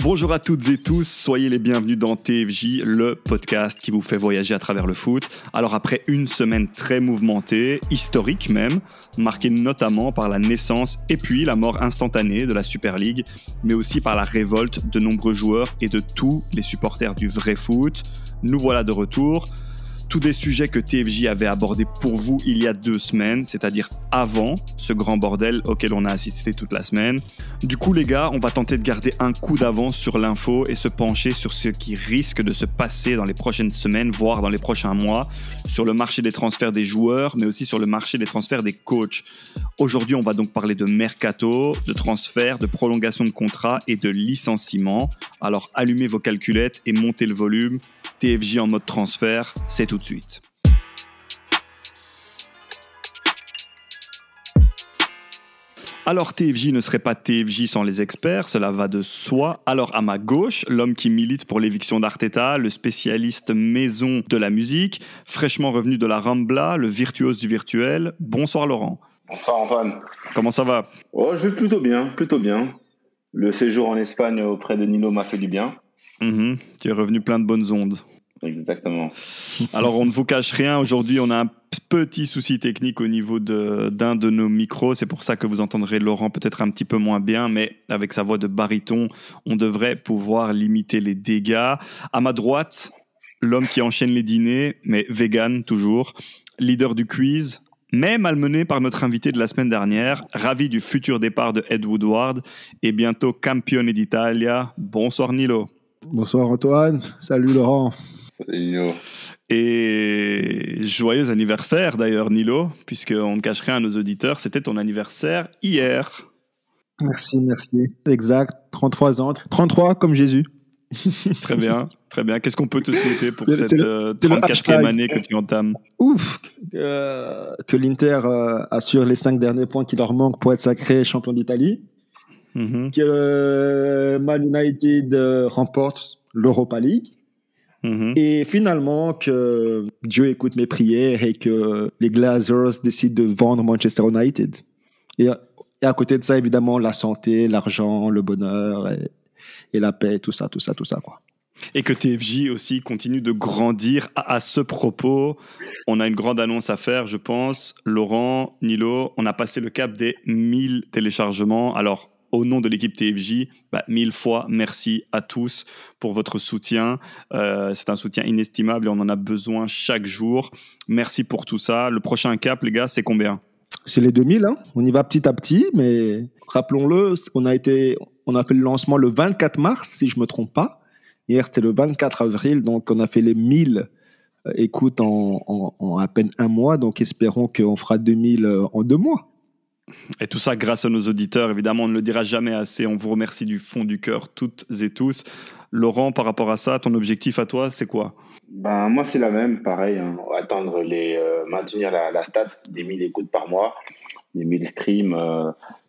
Bonjour à toutes et tous, soyez les bienvenus dans TFJ, le podcast qui vous fait voyager à travers le foot. Alors après une semaine très mouvementée, historique même, marquée notamment par la naissance et puis la mort instantanée de la Super League, mais aussi par la révolte de nombreux joueurs et de tous les supporters du vrai foot, nous voilà de retour tous des sujets que TFJ avait abordés pour vous il y a deux semaines, c'est-à-dire avant ce grand bordel auquel on a assisté toute la semaine. Du coup, les gars, on va tenter de garder un coup d'avance sur l'info et se pencher sur ce qui risque de se passer dans les prochaines semaines, voire dans les prochains mois, sur le marché des transferts des joueurs, mais aussi sur le marché des transferts des coachs. Aujourd'hui, on va donc parler de mercato, de transfert, de prolongation de contrat et de licenciement. Alors allumez vos calculettes et montez le volume. TFJ en mode transfert, c'est tout de suite. Alors TFJ ne serait pas TFJ sans les experts, cela va de soi. Alors à ma gauche, l'homme qui milite pour l'éviction d'Arteta, le spécialiste maison de la musique, fraîchement revenu de la Rambla, le virtuose du virtuel. Bonsoir Laurent. Bonsoir Antoine. Comment ça va? Oh, je vais plutôt bien, plutôt bien. Le séjour en Espagne auprès de Nino m'a fait du bien. Mhm, tu es revenu plein de bonnes ondes. Exactement. Alors, on ne vous cache rien. Aujourd'hui, on a un petit souci technique au niveau d'un de, nos micros. C'est pour ça que vous entendrez Laurent peut-être un petit peu moins bien, mais avec sa voix de baryton, on devrait pouvoir limiter les dégâts. À ma droite, l'homme qui enchaîne les dîners, mais vegan toujours, leader du quiz, mais malmené par notre invité de la semaine dernière, ravi du futur départ de Ed Woodward et bientôt campione d'Italia. Bonsoir Nilo. Bonsoir Antoine, salut Laurent. Et joyeux anniversaire d'ailleurs Nilo, puisqu'on ne cache rien à nos auditeurs, c'était ton anniversaire hier. Merci, merci. Exact, 33 ans. 33 comme Jésus. très bien, très bien. Qu'est-ce qu'on peut te souhaiter pour cette 34e euh, année que tu entames Ouf Que l'Inter euh, assure les 5 derniers points qui leur manquent pour être sacré champion d'Italie. Mm-hmm. Que euh, Man United remporte l'Europa League. Mm-hmm. Et finalement, que Dieu écoute mes prières et que les Glazers décident de vendre Manchester United. Et, et à côté de ça, évidemment, la santé, l'argent, le bonheur et, et la paix, tout ça, tout ça, tout ça, quoi. Et que TFJ aussi continue de grandir à, ce propos. On a une grande annonce à faire, je pense. Laurent, Nilo, on a passé le cap des 1000 téléchargements. Alors, au nom de l'équipe TFJ, bah, mille fois merci à tous pour votre soutien. Euh, c'est un soutien inestimable et on en a besoin chaque jour. Merci pour tout ça. Le prochain cap, les gars, c'est combien? C'est les 2000. Hein. On y va petit à petit, mais rappelons-le, on a fait le lancement le 24 mars, si je me trompe pas. Hier, c'était le 24 avril, donc on a fait les 1000 euh, écoutes en, à peine un mois. Donc espérons qu'on fera 2000 euh, en deux mois. Et tout ça grâce à nos auditeurs, évidemment, on ne le dira jamais assez. On vous remercie du fond du cœur, toutes et tous. Laurent, par rapport à ça, ton objectif à toi, c'est quoi? Ben, Moi, c'est la même, pareil. Hein. Attendre les, euh, maintenir la, la, stat des 1000 écoutes par mois, des 1000 streams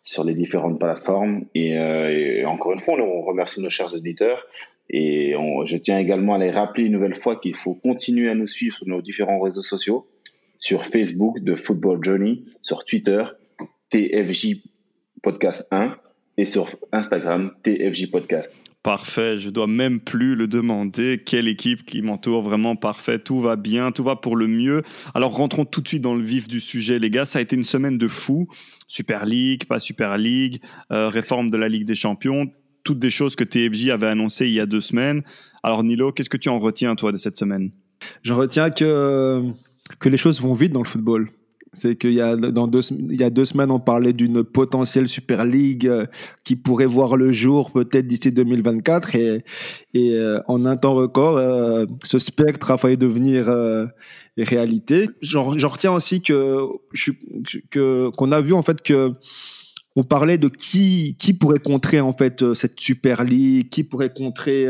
sur les différentes plateformes. Euh, et, encore une fois, on remercie nos chers auditeurs. Et je tiens également à les rappeler une nouvelle fois qu'il faut continuer à nous suivre sur nos différents réseaux sociaux, sur Facebook de Football Journey, sur Twitter TFJ Podcast 1 et sur Instagram TFJ Podcast. Parfait, je dois même plus le demander. Quelle équipe qui m'entoure, vraiment parfait. Tout va bien, tout va pour le mieux. Alors rentrons tout de suite dans le vif du sujet, les gars. Ça a été une semaine de fou. Super League, pas Super League, euh, réforme de la Ligue des Champions, toutes des choses que TFJ avait annoncées il y a deux semaines. Alors Nilo, qu'est-ce que tu en retiens toi de cette semaine? J'en retiens que que les choses vont vite dans le football. C'est qu'il y a dans deux, il y a deux semaines, on parlait d'une potentielle Super League euh, qui pourrait voir le jour peut-être d'ici 2024 et, et euh, en un temps record, euh, ce spectre a failli devenir réalité. J'en retiens aussi que que qu'on a vu en fait que on parlait de qui qui pourrait contrer en fait cette Super League, qui pourrait contrer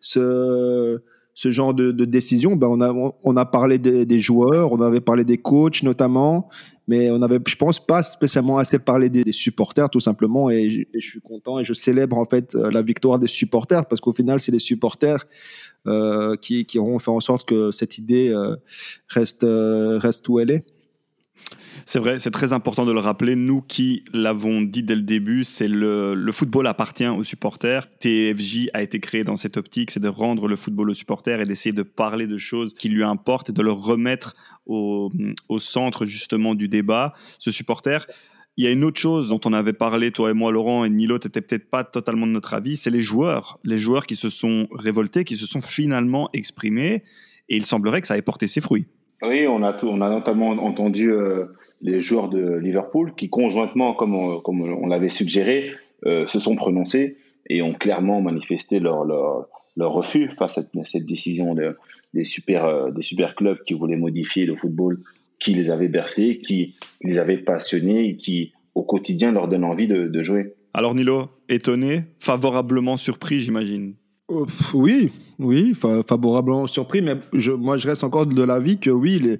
ce ce genre de, de décision, ben on, a, on a parlé des, des, joueurs, on avait parlé des coachs notamment, mais on avait, je pense, pas spécialement assez parlé des, supporters tout simplement. Et, je suis content et je célèbre en fait euh, la victoire des supporters parce qu'au final, c'est les supporters euh, qui, qui auront fait en sorte que cette idée euh, reste, euh, reste où elle est. C'est vrai, c'est très important de le rappeler. Nous qui l'avons dit dès le début, c'est le, le, football appartient aux supporters. TFJ a été créé dans cette optique, c'est de rendre le football aux supporters et d'essayer de parler de choses qui lui importent et de le remettre au, centre justement du débat. Ce supporter, il y a une autre chose dont on avait parlé, toi et moi, Laurent, et Nilo, tu peut-être pas totalement de notre avis, c'est les joueurs. Les joueurs qui se sont révoltés, qui se sont finalement exprimés, et il semblerait que ça ait porté ses fruits. Oui, on a, tout, on a notamment entendu euh, les joueurs de Liverpool qui, conjointement, comme on, comme on l'avait suggéré, euh, se sont prononcés et ont clairement manifesté leur, leur, leur refus face à cette décision de, des, super, euh, des super clubs qui voulaient modifier le football qui les avait bercés, qui les avait passionnés et qui, au quotidien, leur donne envie de, jouer. Alors Nilo, étonné, favorablement surpris, j'imagine euh, Oui, oui, favorablement surpris, mais moi je reste encore de l'avis que oui,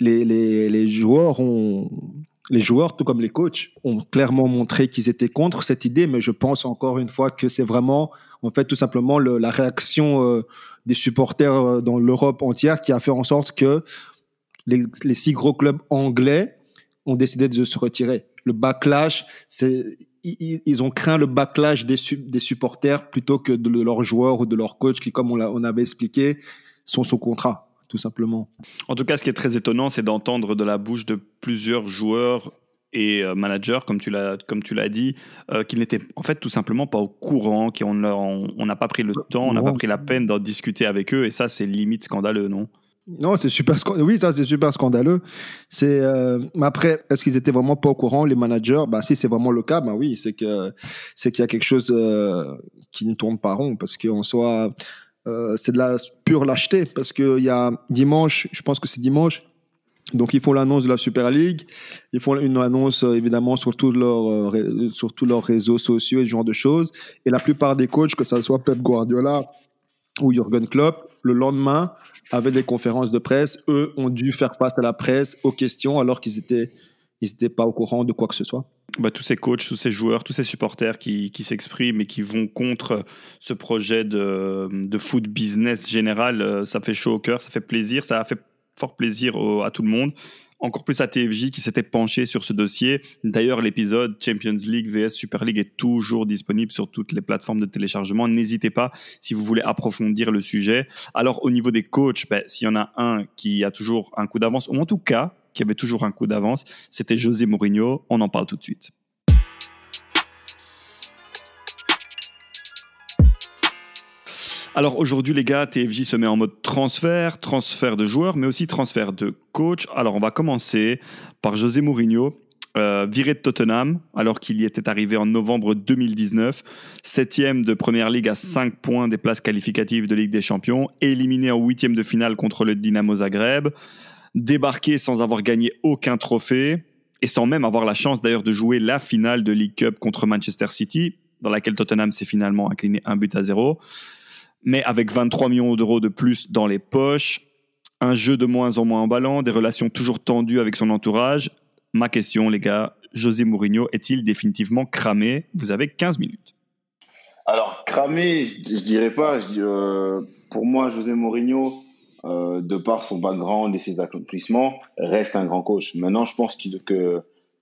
les, joueurs les joueurs, tout comme les coachs, ont clairement montré qu'ils étaient contre cette idée, mais je pense encore une fois que c'est vraiment, en fait, tout simplement la réaction euh, des supporters euh, dans l'Europe entière qui a fait en sorte que les, six gros clubs anglais ont décidé de se retirer. Le backlash, c'est ils, ont craint le backlash des, des, supporters plutôt que de leurs joueurs ou de leurs coachs qui, comme on, on avait expliqué, sont sous contrat, tout simplement. En tout cas, ce qui est très étonnant, c'est d'entendre de la bouche de plusieurs joueurs et euh, managers, comme tu l'as comme tu l'as dit, euh, qu'ils n'étaient en fait tout simplement pas au courant, qu'on n'a on, pas pris le temps, on n'a pas pris la peine d'en discuter avec eux, et ça c'est limite scandaleux, non? Non, c'est super Oui, ça c'est super scandaleux. C'est euh, après, est-ce qu'ils étaient vraiment pas au courant les managers? Bah si c'est vraiment le cas, bah oui, c'est que c'est qu'il y a quelque chose euh, qui ne tourne pas rond parce qu'en soit euh, c'est de la pure lâcheté parce que il y a dimanche, je pense que c'est dimanche. Donc ils font l'annonce de la Super League, ils font une annonce évidemment sur tous leurs sur tous leurs réseaux sociaux et ce genre de choses. Et la plupart des coachs, que ce soit Pep Guardiola ou Jürgen Klopp, le lendemain avaient des conférences de presse. Eux ont dû faire face à la presse, aux questions, alors qu'ils étaient, ils n'étaient pas au courant de quoi que ce soit. Bah, tous ces coachs, tous ces joueurs, tous ces supporters qui, qui s'expriment et qui vont contre ce projet de, de, foot business général, euh, ça fait chaud au cœur, ça fait plaisir, ça a fait fort plaisir à tout le monde encore plus à TFJ qui s'était penché sur ce dossier. D'ailleurs, l'épisode Champions League vs Super League est toujours disponible sur toutes les plateformes de téléchargement. N'hésitez pas si vous voulez approfondir le sujet. Alors, au niveau des coachs, ben, s'il y en a un qui a toujours un coup d'avance, ou en tout cas qui avait toujours un coup d'avance, c'était José Mourinho. On en parle tout de suite. Alors aujourd'hui, les gars, TFJ se met en mode transfert, transfert de joueurs, mais aussi transfert de coach. Alors on va commencer par José Mourinho. Euh, viré de Tottenham alors qu'il y était arrivé en novembre 2019, septième de Première Ligue à 5 points des places qualificatives de Ligue des Champions, éliminé en huitième de finale contre le Dynamo Zagreb, débarqué sans avoir gagné aucun trophée et sans même avoir la chance d'ailleurs de jouer la finale de League Cup contre Manchester City, dans laquelle Tottenham s'est finalement incliné un but à zéro mais avec 23 millions d'euros de plus dans les poches, un jeu de moins en moins emballant, des relations toujours tendues avec son entourage. Ma question, les gars, José Mourinho est-il définitivement cramé? Vous avez 15 minutes. Alors, cramé, je, ne dirais pas. Euh, pour moi, José Mourinho, euh, de par son background et ses accomplissements, reste un grand coach. Maintenant, je pense qu'il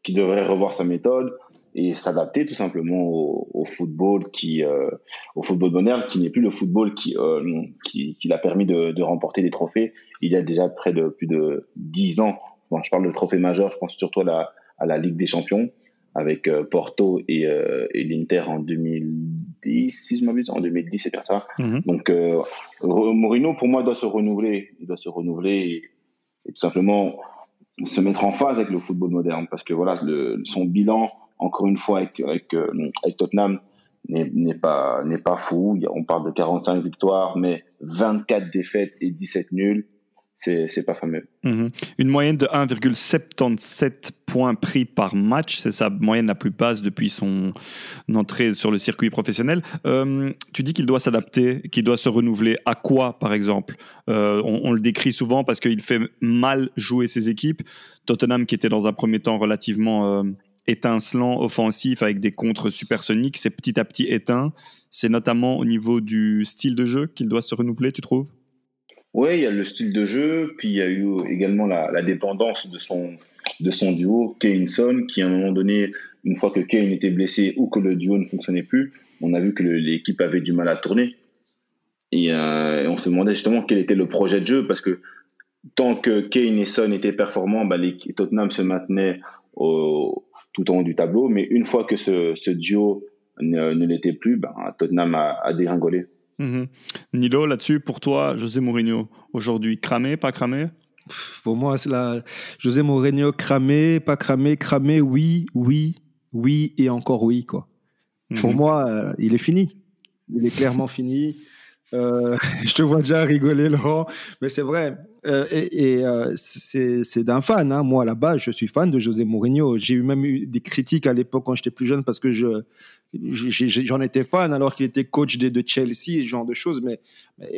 devrait revoir sa méthode, et s'adapter tout simplement au, football qui euh, au football moderne qui n'est plus le football qui euh, qui, qui l'a permis de, de, remporter des trophées il y a déjà près de plus de dix ans. Bon, je parle de trophée majeur je pense surtout à la, à la Ligue des Champions avec euh, Porto et, et l'Inter en 2010 si je m'abuse en 2010 c'est bien ça. Mm-hmm. donc Mourinho pour moi doit se renouveler. Il doit se renouveler et, tout simplement se mettre en phase avec le football moderne parce que voilà le, son bilan encore une fois, avec, avec, euh, avec Tottenham, n'est pas, n'est pas fou. On parle de 45 victoires, mais 24 défaites et 17 nuls. C'est pas fameux. Mhm. Une moyenne de 1,77 points pris par match, c'est sa moyenne la plus basse depuis son entrée sur le circuit professionnel. Euh, tu dis qu'il doit s'adapter, qu'il doit se renouveler. À quoi, par exemple? Euh, on, on, le décrit souvent parce qu'il fait mal jouer ses équipes. Tottenham, qui était dans un premier temps relativement étincelant offensif avec des contres supersoniques, c'est petit à petit éteint. C'est notamment au niveau du style de jeu qu'il doit se renouveler, tu trouves? Oui, il y a le style de jeu, puis il y a eu également la, dépendance de son, de son duo, Kane-Son, qui à un moment donné, une fois que Kane était blessé ou que le duo ne fonctionnait plus, on a vu que l'équipe avait du mal à tourner. Et, on se demandait justement quel était le projet de jeu, parce que tant que Kane et Son étaient performants, bah, Tottenham se maintenait tout en haut du tableau. Mais une fois que ce, duo ne, l'était plus, bah, Tottenham a, dégringolé. Mm Nilo, là-dessus, pour toi, José Mourinho, aujourd'hui, cramé, pas cramé? Pour moi, c'est la José Mourinho, cramé, pas cramé, cramé, oui, oui, oui et encore oui. Quoi. Pour mhm. moi, euh, il est fini. Il est clairement fini. Euh, je te vois déjà rigoler, Laurent, mais c'est vrai. Euh, et, euh, c'est d'un fan. Hein. Moi, là-bas, je suis fan de José Mourinho. J'ai même eu des critiques à l'époque quand j'étais plus jeune parce que je j'en étais fan alors qu'il était coach de, de, Chelsea, ce genre de choses. Mais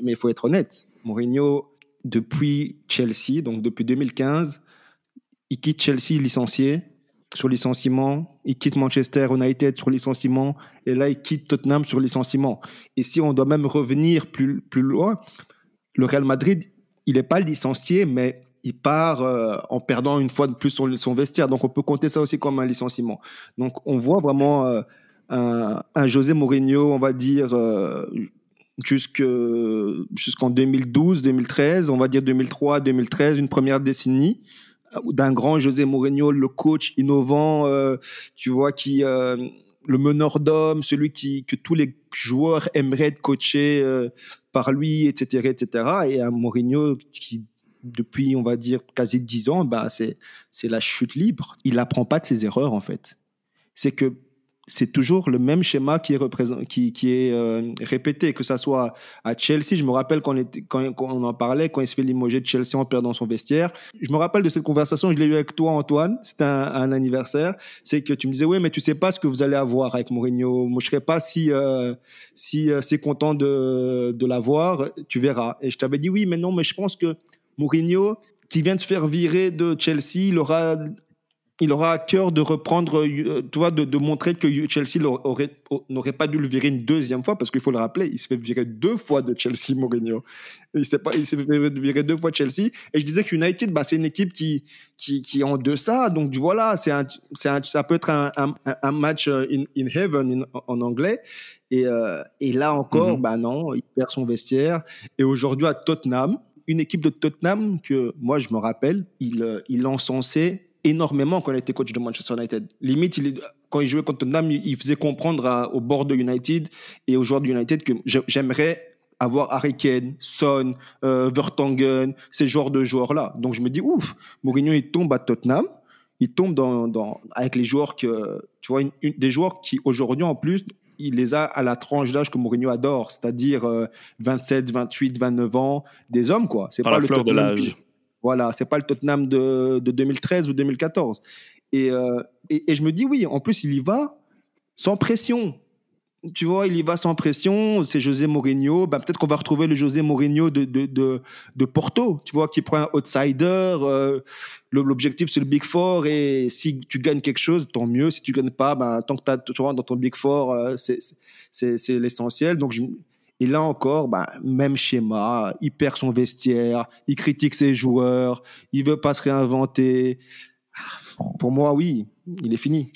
mais il faut être honnête. Mourinho, depuis Chelsea, donc depuis 2015, il quitte Chelsea licencié sur licenciement, il quitte Manchester United sur licenciement, et là il quitte Tottenham sur licenciement. Et si on doit même revenir plus, plus loin, le Real Madrid, il n'est pas licencié, mais il part euh, en perdant une fois de plus son, son, vestiaire. Donc on peut compter ça aussi comme un licenciement. Donc on voit vraiment euh, un, José Mourinho, on va dire, euh, jusqu'en 2012, 2013, on va dire 2003, 2013, une première décennie d'un grand José Mourinho, le coach innovant, euh, tu vois, qui euh, le meneur d'hommes, celui qui que tous les joueurs aimeraient être euh, par lui, etc., etc. Et un Mourinho qui depuis, on va dire, quasi dix ans, bah, c'est, c'est la chute libre. Il n'apprend pas de ses erreurs, en fait. C'est que c'est toujours le même schéma qui est, qui, est euh, répété, que ça soit à Chelsea. Je me rappelle quand on, quand, on en parlait, quand il se fait limoger de Chelsea en perdant son vestiaire. Je me rappelle de cette conversation, je l'ai eu avec toi, Antoine. C'était un, anniversaire. C'est que tu me disais, oui, mais tu sais pas ce que vous allez avoir avec Mourinho. Moi, je serais pas si, euh, si, euh, c'est content de, de l'avoir. Tu verras. Et je t'avais dit, oui, mais non, mais je pense que Mourinho, qui vient de se faire virer de Chelsea, il aura il aura à cœur de reprendre, euh, tu vois, de, montrer que Chelsea n'aurait pas dû le virer une deuxième fois, parce qu'il faut le rappeler, il se fait virer deux fois de Chelsea, Mourinho. Il s'est fait virer deux fois de Chelsea. Et je disais que United, bah, c'est une équipe qui, qui, qui est en deçà. Donc voilà, c'est un, ça peut être un, un, match euh, in, in heaven en anglais. Et, euh, et là encore, mm-hmm. bah non, il perd son vestiaire. Et aujourd'hui, à Tottenham, une équipe de Tottenham que moi, je me rappelle, il, il encensait énormément quand il était coach de Manchester United. Limite, il, quand il jouait contre Tottenham, il faisait comprendre au bord de United et aux joueurs de United que j'aimerais avoir Harry Kane, Son, euh, Vertonghen, ces genres de joueurs-là. Donc je me dis, ouf, Mourinho, il tombe à Tottenham, il tombe dans, dans avec les joueurs que, tu vois, des joueurs qui aujourd'hui en plus, il les a à la tranche d'âge que Mourinho adore, c'est-à-dire 27, 28, 29 ans, des hommes, quoi. C'est pas la le fleur de l'âge. Voilà, c'est pas le Tottenham de, 2013 ou 2014. Euh, et, et, je me dis, oui, en plus, il y va sans pression. Tu vois, il y va sans pression. C'est José Mourinho. Ben, Peut-être qu'on va retrouver le José Mourinho de, de, de, Porto, tu vois, qui prend un outsider. Euh, l'objectif, c'est le Big Four. Et si tu gagnes quelque chose, tant mieux. Si tu gagnes pas, ben, tant que tu rentres dans ton Big Four, euh, c'est l'essentiel. Donc, je, et là encore, bah, même schéma, il perd son vestiaire, il critique ses joueurs, il veut pas se réinventer. Ah, pour moi, oui, il est fini.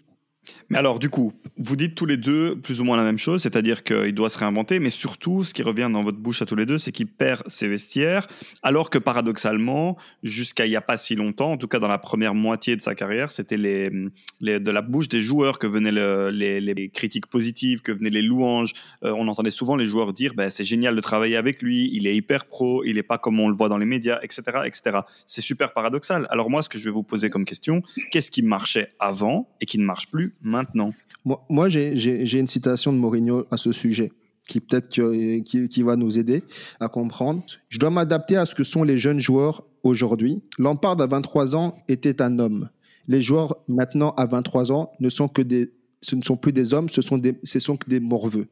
Mais alors, du coup, vous dites tous les deux plus ou moins la même chose, c'est-à-dire qu'il doit se réinventer, mais surtout, ce qui revient dans votre bouche à tous les deux, c'est qu'il perd ses vestiaires, alors que paradoxalement, jusqu'à il n'y a pas si longtemps, en tout cas dans la première moitié de sa carrière, c'était de la bouche des joueurs que venaient les, critiques positives, que venaient les louanges. Euh, on entendait souvent les joueurs dire ben, c'est génial de travailler avec lui, il est hyper pro, il n'est pas comme on le voit dans les médias, etc. etc. C'est super paradoxal. Alors moi, ce que je vais vous poser comme question, qu'est-ce qui marchait avant et qui ne marche plus maintenant Moi, moi j'ai une citation de Mourinho à ce sujet qui peut-être qui, qui, va nous aider à comprendre. Je dois m'adapter à ce que sont les jeunes joueurs aujourd'hui. Lampard à 23 ans était un homme. Les joueurs maintenant à 23 ans ne sont que des, ce ne sont plus des hommes, ce sont des, ce sont que des morveux.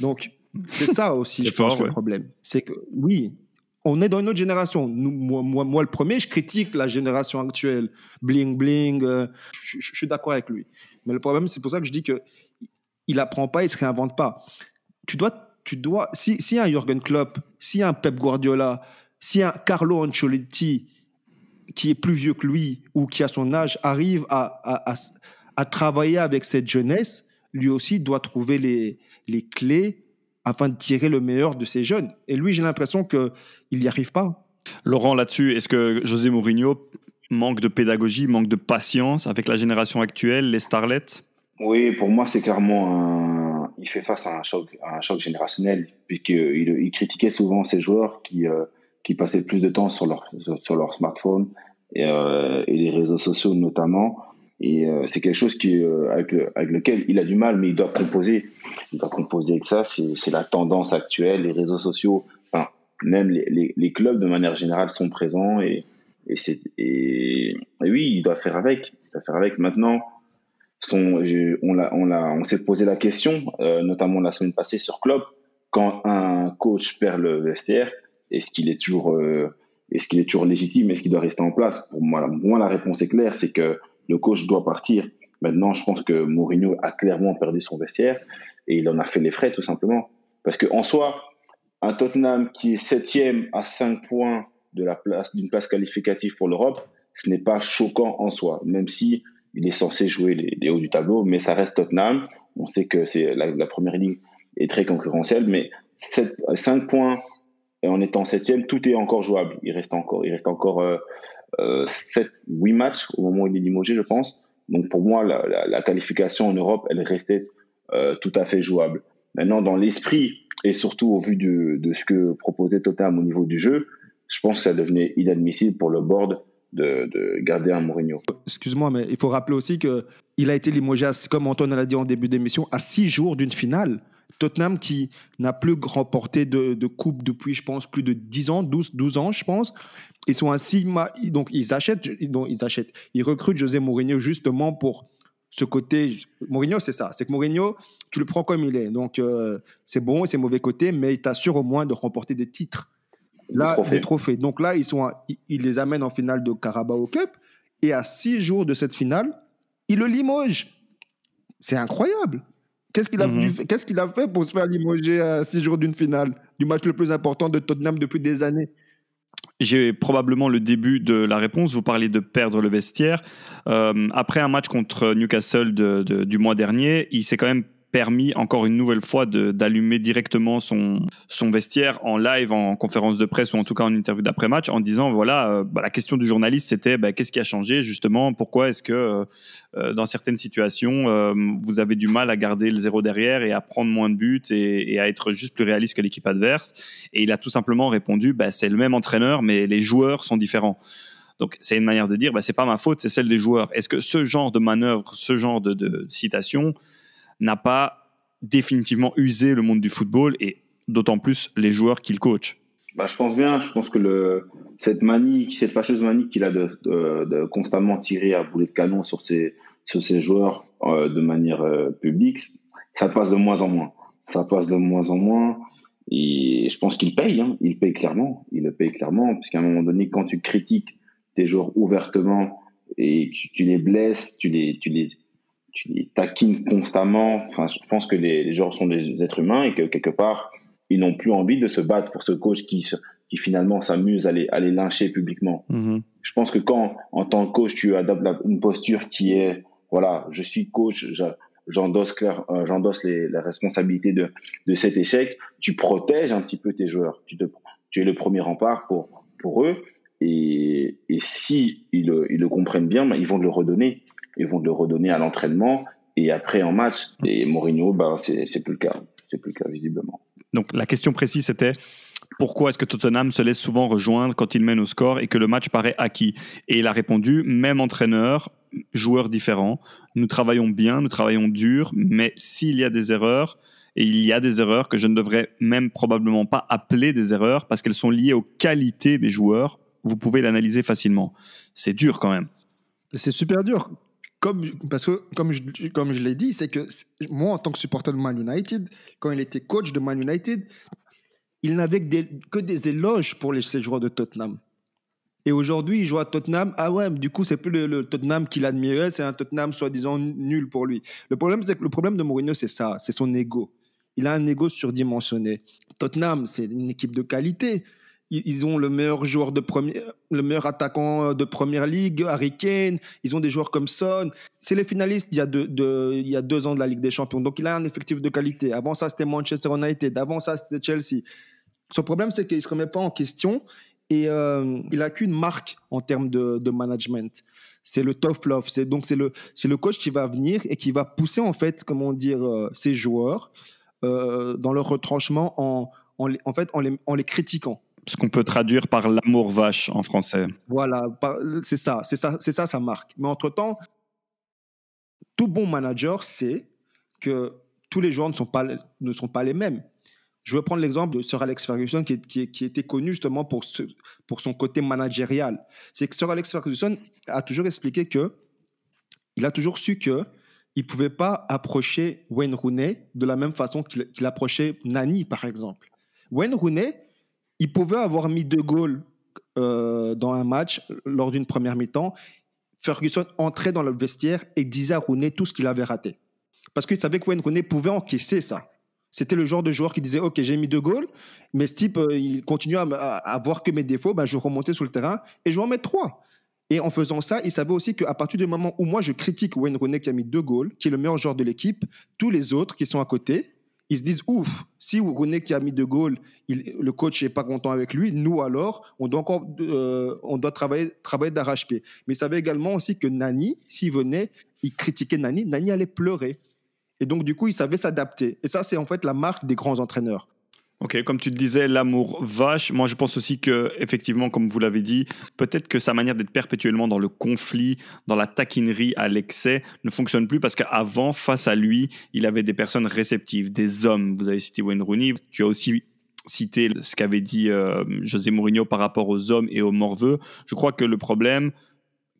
Donc c'est ça aussi, je pense, le problème. C'est que oui, on est dans une autre génération. moi, le premier, je critique la génération actuelle. Bling, bling. Euh, je, suis d'accord avec lui. Mais le problème, c'est pour ça que je dis que il apprend pas, il se réinvente pas. Tu dois, tu dois. Si, si un Jürgen Klopp, a un Pep Guardiola, a un Carlo Ancelotti, qui est plus vieux que lui ou qui a son âge arrive à, à, travailler avec cette jeunesse, lui aussi doit trouver les, les clés afin de tirer le meilleur de ces jeunes. Et lui, j'ai l'impression qu'il n'y arrive pas. Laurent, là-dessus, est-ce que José Mourinho manque de pédagogie, manque de patience avec la génération actuelle, les starlets Oui, pour moi, c'est clairement un... Il fait face à un choc, un choc générationnel, puisqu'il il critiquait souvent ces joueurs qui, euh, qui passaient plus de temps sur leur, sur leur smartphone et, euh, et les réseaux sociaux notamment. Et euh, c'est quelque chose qui, avec, avec, lequel il a du mal, mais il doit composer. Il doit composer avec ça. C'est la tendance actuelle. Les réseaux sociaux, enfin, même les, les, clubs de manière générale sont présents et, et, et, et, oui, il doit faire avec. Il doit faire avec. Maintenant, son, on, l'a, on, l'a, on s'est posé la question, euh, notamment la semaine passée sur Club, quand un coach perd le vestiaire, est-ce qu'il est toujours, euh, est-ce est toujours légitime, est-ce qu'il doit rester en place? Pour moi, moi, la réponse est claire, c'est que le coach doit partir. Maintenant, je pense que Mourinho a clairement perdu son vestiaire et il en a fait les frais tout simplement. Parce que en soi, un Tottenham qui est septième à 5 points de la place d'une place qualificative pour l'Europe, ce n'est pas choquant en soi, même si il est censé jouer les, hauts du tableau, mais ça reste Tottenham. On sait que c'est la, première ligue est très concurrentielle, mais 7, 5 points et en étant septième, tout est encore jouable. Il reste encore, il reste encore euh, euh, 7, 8 matchs au moment où il est limogé, je pense. Donc pour moi, la, qualification en Europe, elle restait euh, tout à fait jouable. Maintenant, dans l'esprit et surtout au vu de, de ce que proposait Tottenham au niveau du jeu, je pense que ça devenait inadmissible pour le board de, garder un Mourinho. Excuse-moi, mais il faut rappeler aussi qu'il a été limogé, comme Antoine l'a dit en début d'émission, à six jours d'une finale. Tottenham qui n'a plus remporté de, de, coupe depuis, je pense, plus de 10 ans, 12, 12 ans, je pense. Ils sont ainsi, donc ils achètent, donc ils achètent, ils recrutent José Mourinho justement pour ce côté. Mourinho, c'est ça. C'est que Mourinho, tu le prends comme il est. Donc, euh, c'est bon, c'est mauvais côté, mais il t'assure au moins de remporter des titres. Là, les trophées. Donc là, ils, sont ils les amènent en finale de Carabao Cup. Et à six jours de cette finale, il le limoge. C'est incroyable. Qu'est-ce qu'il a, mhm. qu'est-ce qu'il a fait pour se faire limoger à six jours d'une finale, du match le plus important de Tottenham depuis des années j'ai probablement le début de la réponse. Vous parlez de perdre le vestiaire. Euh, après un match contre Newcastle du mois dernier, il s'est quand même permis encore une nouvelle fois d'allumer directement son, son vestiaire en live, en conférence de presse ou en tout cas en interview d'après-match en disant voilà, euh, bah, la question du journaliste c'était bah, qu'est-ce qui a changé justement? Pourquoi est-ce que euh, euh, dans certaines situations vous avez du mal à garder le zéro derrière et à prendre moins de buts et, à être juste plus réaliste que l'équipe adverse? Et il a tout simplement répondu bah, c'est le même entraîneur mais les joueurs sont différents. Donc c'est une manière de dire bah, c'est pas ma faute, c'est celle des joueurs. Est-ce que ce genre de manœuvre, ce genre de, de citation n'a pas définitivement usé le monde du football et d'autant plus les joueurs qu'il coach bah, Je pense bien. Je pense que cette manie, cette fâcheuse manie qu'il a de, constamment tirer à boulet de canon sur ses, sur ses joueurs euh, de manière euh, publique, ça passe de moins en moins. Ça passe de moins en moins. Et je pense qu'il paye. Hein. Il paye clairement. Il le paye clairement. Puisqu'à un moment donné, quand tu critiques tes joueurs ouvertement et tu, tu les blesses, tu les, tu les, tu les taquines constamment. Enfin, je pense que les, les, joueurs sont des êtres humains et que quelque part, ils n'ont plus envie de se battre pour ce coach qui, qui finalement s'amuse à les, à les lyncher publiquement. Mm-hmm. Je pense que quand, en tant que coach, tu adoptes une posture qui est, voilà, je suis coach, j'endosse euh, j'endosse les, la responsabilité de, de cet échec, tu protèges un petit peu tes joueurs. Tu, te, tu es le premier rempart pour, pour eux. Et, et si ils, ils le comprennent bien, ben, ils vont le redonner ils vont le redonner à l'entraînement et après en match. Et Mourinho, ben, c'est plus le cas. C'est plus le cas, visiblement. Donc la question précise, c'était pourquoi est-ce que Tottenham se laisse souvent rejoindre quand il mène au score et que le match paraît acquis? Et il a répondu, même entraîneur, joueurs différents, nous travaillons bien, nous travaillons dur, mais s'il y a des erreurs, et il y a des erreurs que je ne devrais même probablement pas appeler des erreurs parce qu'elles sont liées aux qualités des joueurs, vous pouvez l'analyser facilement. C'est dur quand même. C'est super dur comme, parce que, comme je, comme je l'ai dit, c'est que moi, en tant que supporter de Man United, quand il était coach de Man United, il n'avait que des, éloges pour les, joueurs de Tottenham. Et aujourd'hui, il joue à Tottenham. Ah ouais, du coup, c'est plus le, Tottenham qu'il admirait, c'est un Tottenham soi-disant nul pour lui. Le problème, c'est que le problème de Mourinho, c'est ça, c'est son ego. Il a un ego surdimensionné. Tottenham, c'est une équipe de qualité. Ils ont le meilleur joueur de premier, le meilleur attaquant de première ligue, Harry Kane. Ils ont des joueurs comme Son. C'est les finalistes il y, a deux, a ans de la Ligue des Champions. Donc il a un effectif de qualité. Avant ça, c'était Manchester United. Avant ça, c'était Chelsea. Son problème, c'est qu'il ne se remet pas en question et euh, il n'a qu'une marque en termes de, management. C'est le tough love. Donc c'est le coach qui va venir et qui va pousser en fait comment dire euh, ses joueurs euh, dans leur retranchement en en, fait en les critiquant. Ce qu'on peut traduire par l'amour vache en français. Voilà, c'est ça, c'est ça, c'est ça sa marque. Mais entre temps, tout bon manager sait que tous les joueurs ne sont pas ne sont pas les mêmes. Je vais prendre l'exemple de Sir Alex Ferguson qui, qui, qui, était connu justement pour, pour son côté managérial. C'est que Sir Alex Ferguson a toujours expliqué que il a toujours su que il pouvait pas approcher Wayne Rooney de la même façon qu'il approchait Nani par exemple. Wayne Rooney, il pouvait avoir mis deux goals euh, dans un match lors d'une première mi-temps. Ferguson entrait dans le vestiaire et disait à Rooney tout ce qu'il avait raté. Parce qu'il savait que Wayne Rooney pouvait encaisser ça. C'était le genre de joueur qui disait Ok, j'ai mis deux goals, mais ce type, euh, il continue à, à, voir que mes défauts, ben, je remontais sur le terrain et je vais en mettre trois. Et en faisant ça, il savait aussi qu'à partir du moment où moi je critique Wayne Rooney qui a mis deux goals, qui est le meilleur joueur de l'équipe, tous les autres qui sont à côté, ils se disent ouf, si Rooney qui a mis goals, il, le coach n'est pas content avec lui, nous alors, on doit encore euh, on doit travailler, travailler d'arrache-pied. Mais il savait également aussi que Nani, s'il venait, il critiquait Nani, Nani allait pleurer. Et donc, du coup, il savait s'adapter. Et ça, c'est en fait la marque des grands entraîneurs. Ok, comme tu te disais, l'amour vache. Moi, je pense aussi que, effectivement, comme vous l'avez dit, peut-être que sa manière d'être perpétuellement dans le conflit, dans la taquinerie à l'excès, ne fonctionne plus parce qu'avant, face à lui, il avait des personnes réceptives, des hommes. Vous avez cité Wayne Rooney. Tu as aussi cité ce qu'avait dit euh, José Mourinho par rapport aux hommes et aux morveux. Je crois que le problème,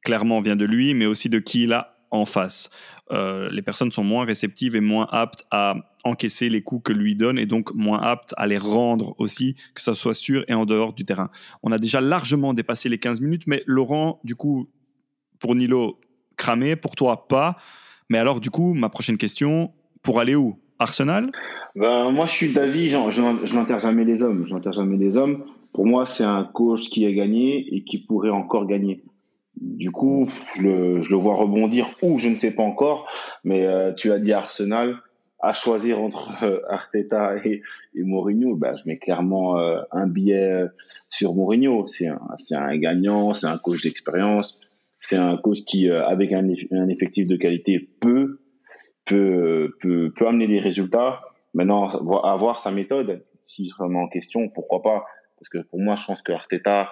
clairement, vient de lui, mais aussi de qui il a en face. Euh, les personnes sont moins réceptives et moins aptes à encaisser les coups que lui donne et donc moins aptes à les rendre aussi, que ça soit sûr et en dehors du terrain. On a déjà largement dépassé les 15 minutes, mais Laurent, du coup, pour Nilo, cramé, pour toi, pas. Mais alors, du coup, ma prochaine question, pour aller où? Arsenal? Ben, Moi, je suis d'avis, je n'enterre jamais les hommes. Je n'enterre jamais les hommes. Pour moi, c'est un coach qui a gagné et qui pourrait encore gagner. Du coup, je le, je le, vois rebondir ou je ne sais pas encore, mais euh, tu as dit Arsenal. À choisir entre euh, Arteta et, et, Mourinho, bah, je mets clairement euh, un billet sur Mourinho. C'est un, gagnant, c'est un coach d'expérience, c'est un coach qui, avec un, effectif de qualité, peut, peut, peut, amener des résultats. Maintenant, avoir sa méthode, si je remets en question, pourquoi pas? Parce que pour moi, je pense que Arteta,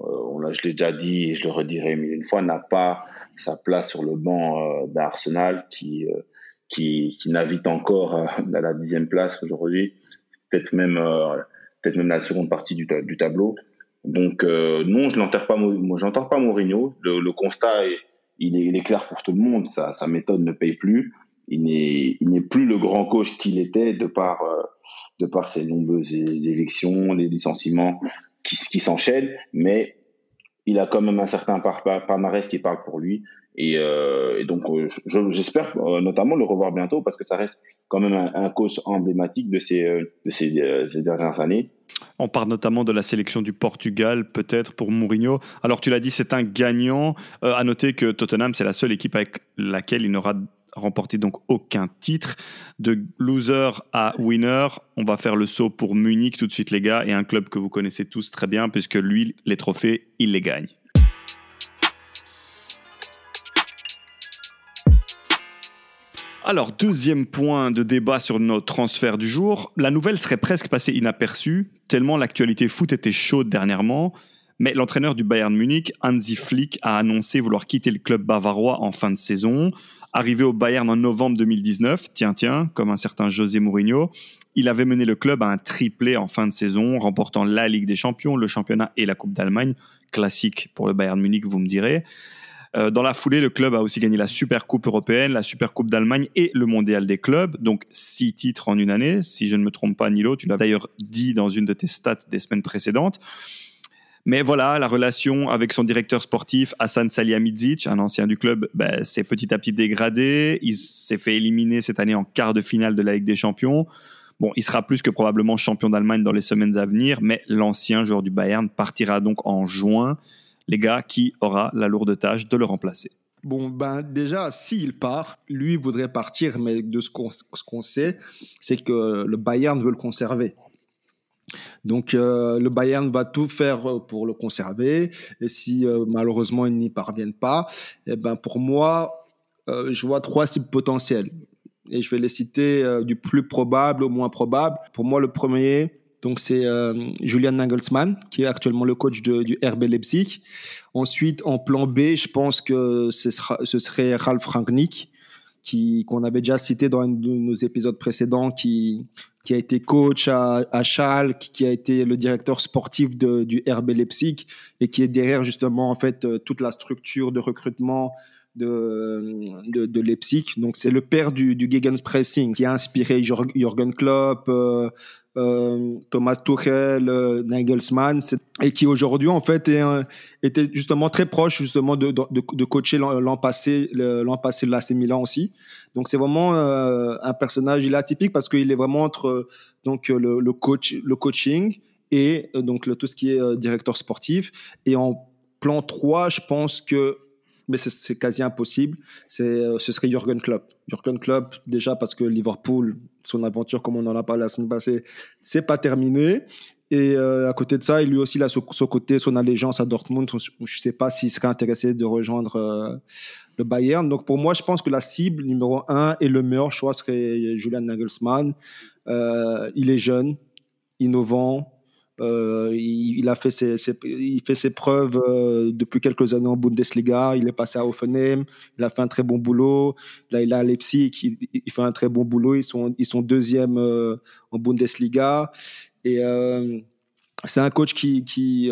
euh, je l'ai déjà dit et je le redirai mille une fois, n'a pas sa place sur le banc euh, d'Arsenal qui, euh, qui, qui navigue encore à la dixième place aujourd'hui, peut-être même, peut-être même la seconde partie du, tableau. Donc non, je n'entends pas, j'entends pas Mourinho. Le, le constat, est, il, est, il est clair pour tout le monde. Sa, sa méthode ne paye plus. Il n'est, il n'est plus le grand coach qu'il était de par, de par ses nombreuses évictions, les licenciements qui, qui s'enchaînent, mais il a quand même un certain palmarès qui parle pour lui. Et, euh, et donc, euh, j'espère euh, notamment le revoir bientôt parce que ça reste quand même un, un coach emblématique de ces, dernières années. On parle notamment de la sélection du Portugal, peut-être pour Mourinho. Alors, tu l'as dit, c'est un gagnant. Euh, à noter que Tottenham, c'est la seule équipe avec laquelle il n'aura remporté donc aucun titre. De loser à winner, on va faire le saut pour Munich tout de suite les gars, et un club que vous connaissez tous très bien, puisque lui, les trophées, il les gagne. Alors, deuxième point de débat sur notre transfert du jour. La nouvelle serait presque passée inaperçue, tellement l'actualité foot était chaude dernièrement. Mais l'entraîneur du Bayern Munich, Hansi Flick, a annoncé vouloir quitter le club bavarois en fin de saison. Arrivé au Bayern en novembre 2019, tiens, tiens, comme un certain José Mourinho, il avait mené le club à un triplé en fin de saison, remportant la Ligue des Champions, le championnat et la Coupe d'Allemagne. Classique pour le Bayern Munich, vous me direz. Euh, dans la foulée, le club a aussi gagné la Super Coupe européenne, la Super Coupe d'Allemagne et le Mondial des clubs. Donc six titres en une année. Si je ne me trompe pas, Nilo, tu l'as d'ailleurs dit dans une de tes stats des semaines précédentes. Mais voilà, la relation avec son directeur sportif, Hassan Salihamidzic, un ancien du club, ben, s'est petit à petit dégradée. Il s'est fait éliminer cette année en quart de finale de la Ligue des Champions. Bon, il sera plus que probablement champion d'Allemagne dans les semaines à venir, mais l'ancien joueur du Bayern partira donc en juin. Les gars, qui aura la lourde tâche de le remplacer Bon, ben déjà, s'il part, lui voudrait partir, mais de ce qu'on sait, c'est que le Bayern veut le conserver. Donc euh, le Bayern va tout faire pour le conserver. Et si euh, malheureusement ils n'y parviennent pas, eh ben pour moi, euh, je vois trois cibles potentielles. Et je vais les citer du plus probable au moins probable. Pour moi, le premier, donc c'est Julian Nagelsmann, qui est actuellement le coach du RB Leipzig. Ensuite, en plan B, je pense que ce, sera, ce serait Ralf Rangnick, qu'on avait déjà cité dans un de nos épisodes précédents, qui, qui a été coach à, à Schalke, qui a été le directeur sportif du RB Leipzig et qui est derrière justement en fait euh, toute la structure de recrutement de, Leipzig. Donc c'est le père du, du Gegenpressing qui a inspiré Jürgen Klopp, euh, euh, Thomas Tuchel, euh, Nagelsmann, et qui aujourd'hui en fait est, était justement très proche justement de, de, coacher l'an passé, l'an passé de l'AC Milan aussi. Donc c'est vraiment un personnage, il est atypique parce qu'il est vraiment entre donc le, le, coach, le coaching et donc le, tout ce qui est directeur sportif. Et en plan 3, je pense que mais c'est quasi impossible. C'est, euh, ce serait Jürgen Klopp. Jürgen Klopp, déjà parce que Liverpool, son aventure, comme on en a parlé la semaine passée, c'est pas terminé. Et euh, à côté de ça, il lui aussi a son, côté, son allégeance à Dortmund. Je ne sais pas s'il serait intéressé de rejoindre euh, le Bayern. Donc pour moi, je pense que la cible numéro un et le meilleur choix serait Julian Nagelsmann. il est jeune, innovant, euh, il, a fait ses, il fait ses preuves euh, depuis quelques années en Bundesliga. Il est passé à Offenheim. Il a fait un très bon boulot. Là, il est à Leipzig. Il, fait un très bon boulot. Ils sont, ils sont deuxième euh, en Bundesliga. Et c'est un coach qui, qui,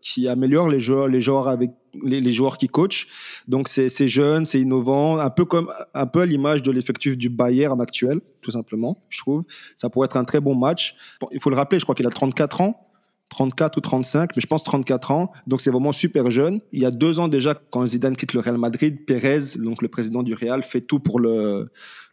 qui améliore les joueurs, les joueurs avec les, les joueurs qui coachent. Donc c'est jeune, c'est innovant, un peu comme un peu à l'image de l'effectif du Bayern actuel, tout simplement. Je trouve ça pourrait être un très bon match. Il faut le rappeler, je crois qu'il a 34 ans. 34 ou 35, mais je pense 34 ans. Donc c'est vraiment super jeune. Il y a deux ans déjà, quand Zidane quitte le Real Madrid, Pérez, donc le président du Real, fait tout pour le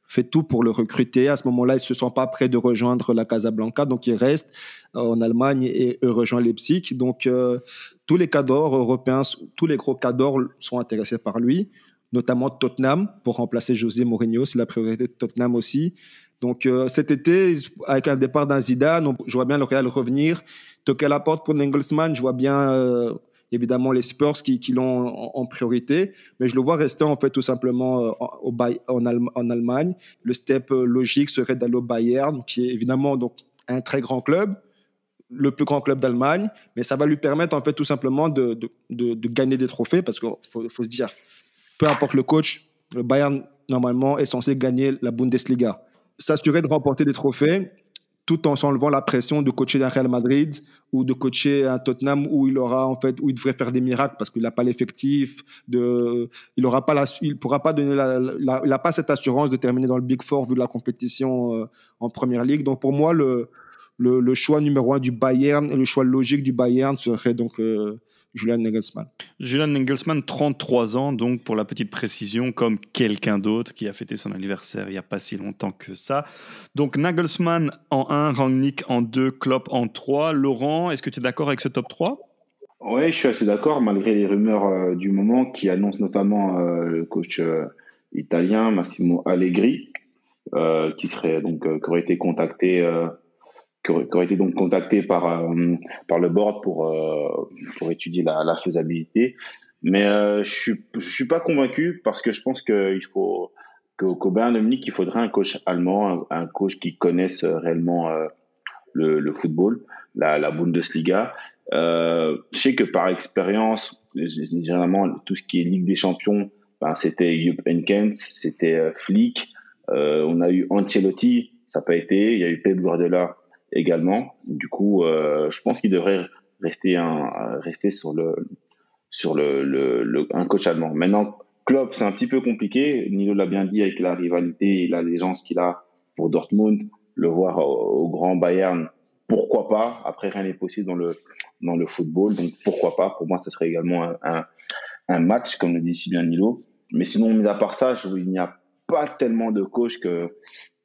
fait tout pour le recruter. À ce moment-là, il se sent pas prêt de rejoindre la Casablanca, donc il reste en Allemagne et rejoint Leipzig. Donc euh, tous les cadors européens, tous les gros cadors sont intéressés par lui, notamment Tottenham pour remplacer José Mourinho, c'est la priorité de Tottenham aussi. Donc euh, cet été, avec un départ d'un Zidane, je vois bien le Real revenir, toquer à la porte pour Nagelsmann, je vois bien euh, évidemment les Spurs qui, l'ont en, priorité, mais je le vois rester en fait tout simplement euh, au, en, en, Allemagne. Le step logique serait d'aller au Bayern, qui est évidemment donc un très grand club, le plus grand club d'Allemagne, mais ça va lui permettre en fait tout simplement de, gagner des trophées parce qu'il faut, faut, se dire, peu importe le coach, le Bayern normalement est censé gagner la Bundesliga. S'assurer de remporter des trophées tout en s'enlevant la pression de coacher un Real Madrid ou de coacher un Tottenham où il aura en fait où il devrait faire des miracles parce qu'il n'a pas l'effectif de il aura pas la il pourra pas donner il n'a pas cette assurance de terminer dans le Big Four vu la compétition euh, en première ligue. Donc pour moi le le, choix numéro un du Bayern et le choix logique du Bayern serait donc euh, Julian Nagelsmann. Julian Nagelsmann, 33 ans, donc pour la petite précision, comme quelqu'un d'autre qui a fêté son anniversaire il n'y a pas si longtemps que ça. Donc Nagelsmann en 1, Rangnick en 2, Klopp en 3. Laurent, est-ce que tu es d'accord avec ce top 3 Oui, je suis assez d'accord, malgré les rumeurs euh, du moment qui annoncent notamment euh, le coach italien Massimo Allegri, qui serait donc qui aurait été contacté qui aurait, été donc contacté par euh, par le board pour euh, pour étudier la, la faisabilité. Mais euh, je suis je suis pas convaincu parce que je pense qu'il faut qu'au Bayern de Munich, il faudrait un coach allemand, un, coach qui connaisse réellement le, le, football, la, la Bundesliga. Euh, je sais que par expérience, généralement tout ce qui est Ligue des Champions, ben, c'était Jupp Heynckes, c'était Flick, euh, on a eu Ancelotti, ça n'a pas été, il y a eu Pep Guardiola également. Du coup, euh, je pense qu'il devrait rester un rester sur le sur le, le, un coach allemand. Maintenant, Klopp, c'est un petit peu compliqué. Nilo l'a bien dit avec la rivalité et l'allégeance qu'il a pour Dortmund, le voir au, grand Bayern, pourquoi pas? Après, rien n'est possible dans le dans le football, donc pourquoi pas? Pour moi, ce serait également un, un, match, comme le dit si bien Nilo. Mais sinon, mis à part ça, il n'y a pas tellement de coachs que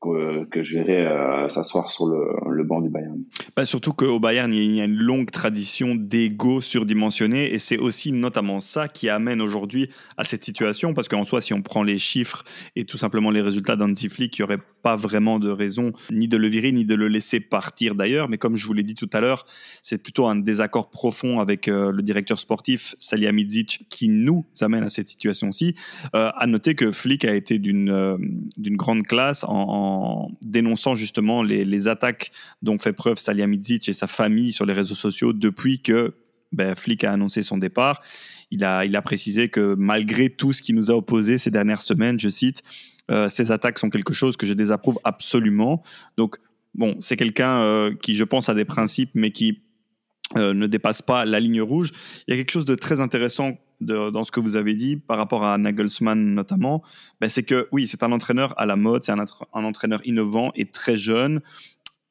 que, je verrai euh, s'asseoir sur le, banc du Bayern. Bah surtout qu'au Bayern, il y a une longue tradition d'ego surdimensionné et c'est aussi notamment ça qui amène aujourd'hui à cette situation parce qu'en soi, si on prend les chiffres et tout simplement les résultats d'Anti Flick, il n'y aurait pas vraiment de raison ni de le virer ni de le laisser partir d'ailleurs. Mais comme je vous l'ai dit tout à l'heure, c'est plutôt un désaccord profond avec euh, le directeur sportif Salihamidzic qui nous amène à cette situation-ci. Euh, à noter que Flick a été d'une d'une grande classe en dénonçant justement les, attaques dont fait preuve Salihamidzic et sa famille sur les réseaux sociaux depuis que ben, Flick a annoncé son départ. Il a, il a précisé que malgré tout ce qui nous a opposé ces dernières semaines, je cite, euh, ces attaques sont quelque chose que je désapprouve absolument. Donc, bon, c'est quelqu'un euh, qui, je pense, a des principes, mais qui euh, ne dépasse pas la ligne rouge. Il y a quelque chose de très intéressant dans ce que vous avez dit par rapport à Nagelsmann notamment. Ben, c'est que oui, c'est un entraîneur à la mode, c'est un, un, entraîneur innovant et très jeune,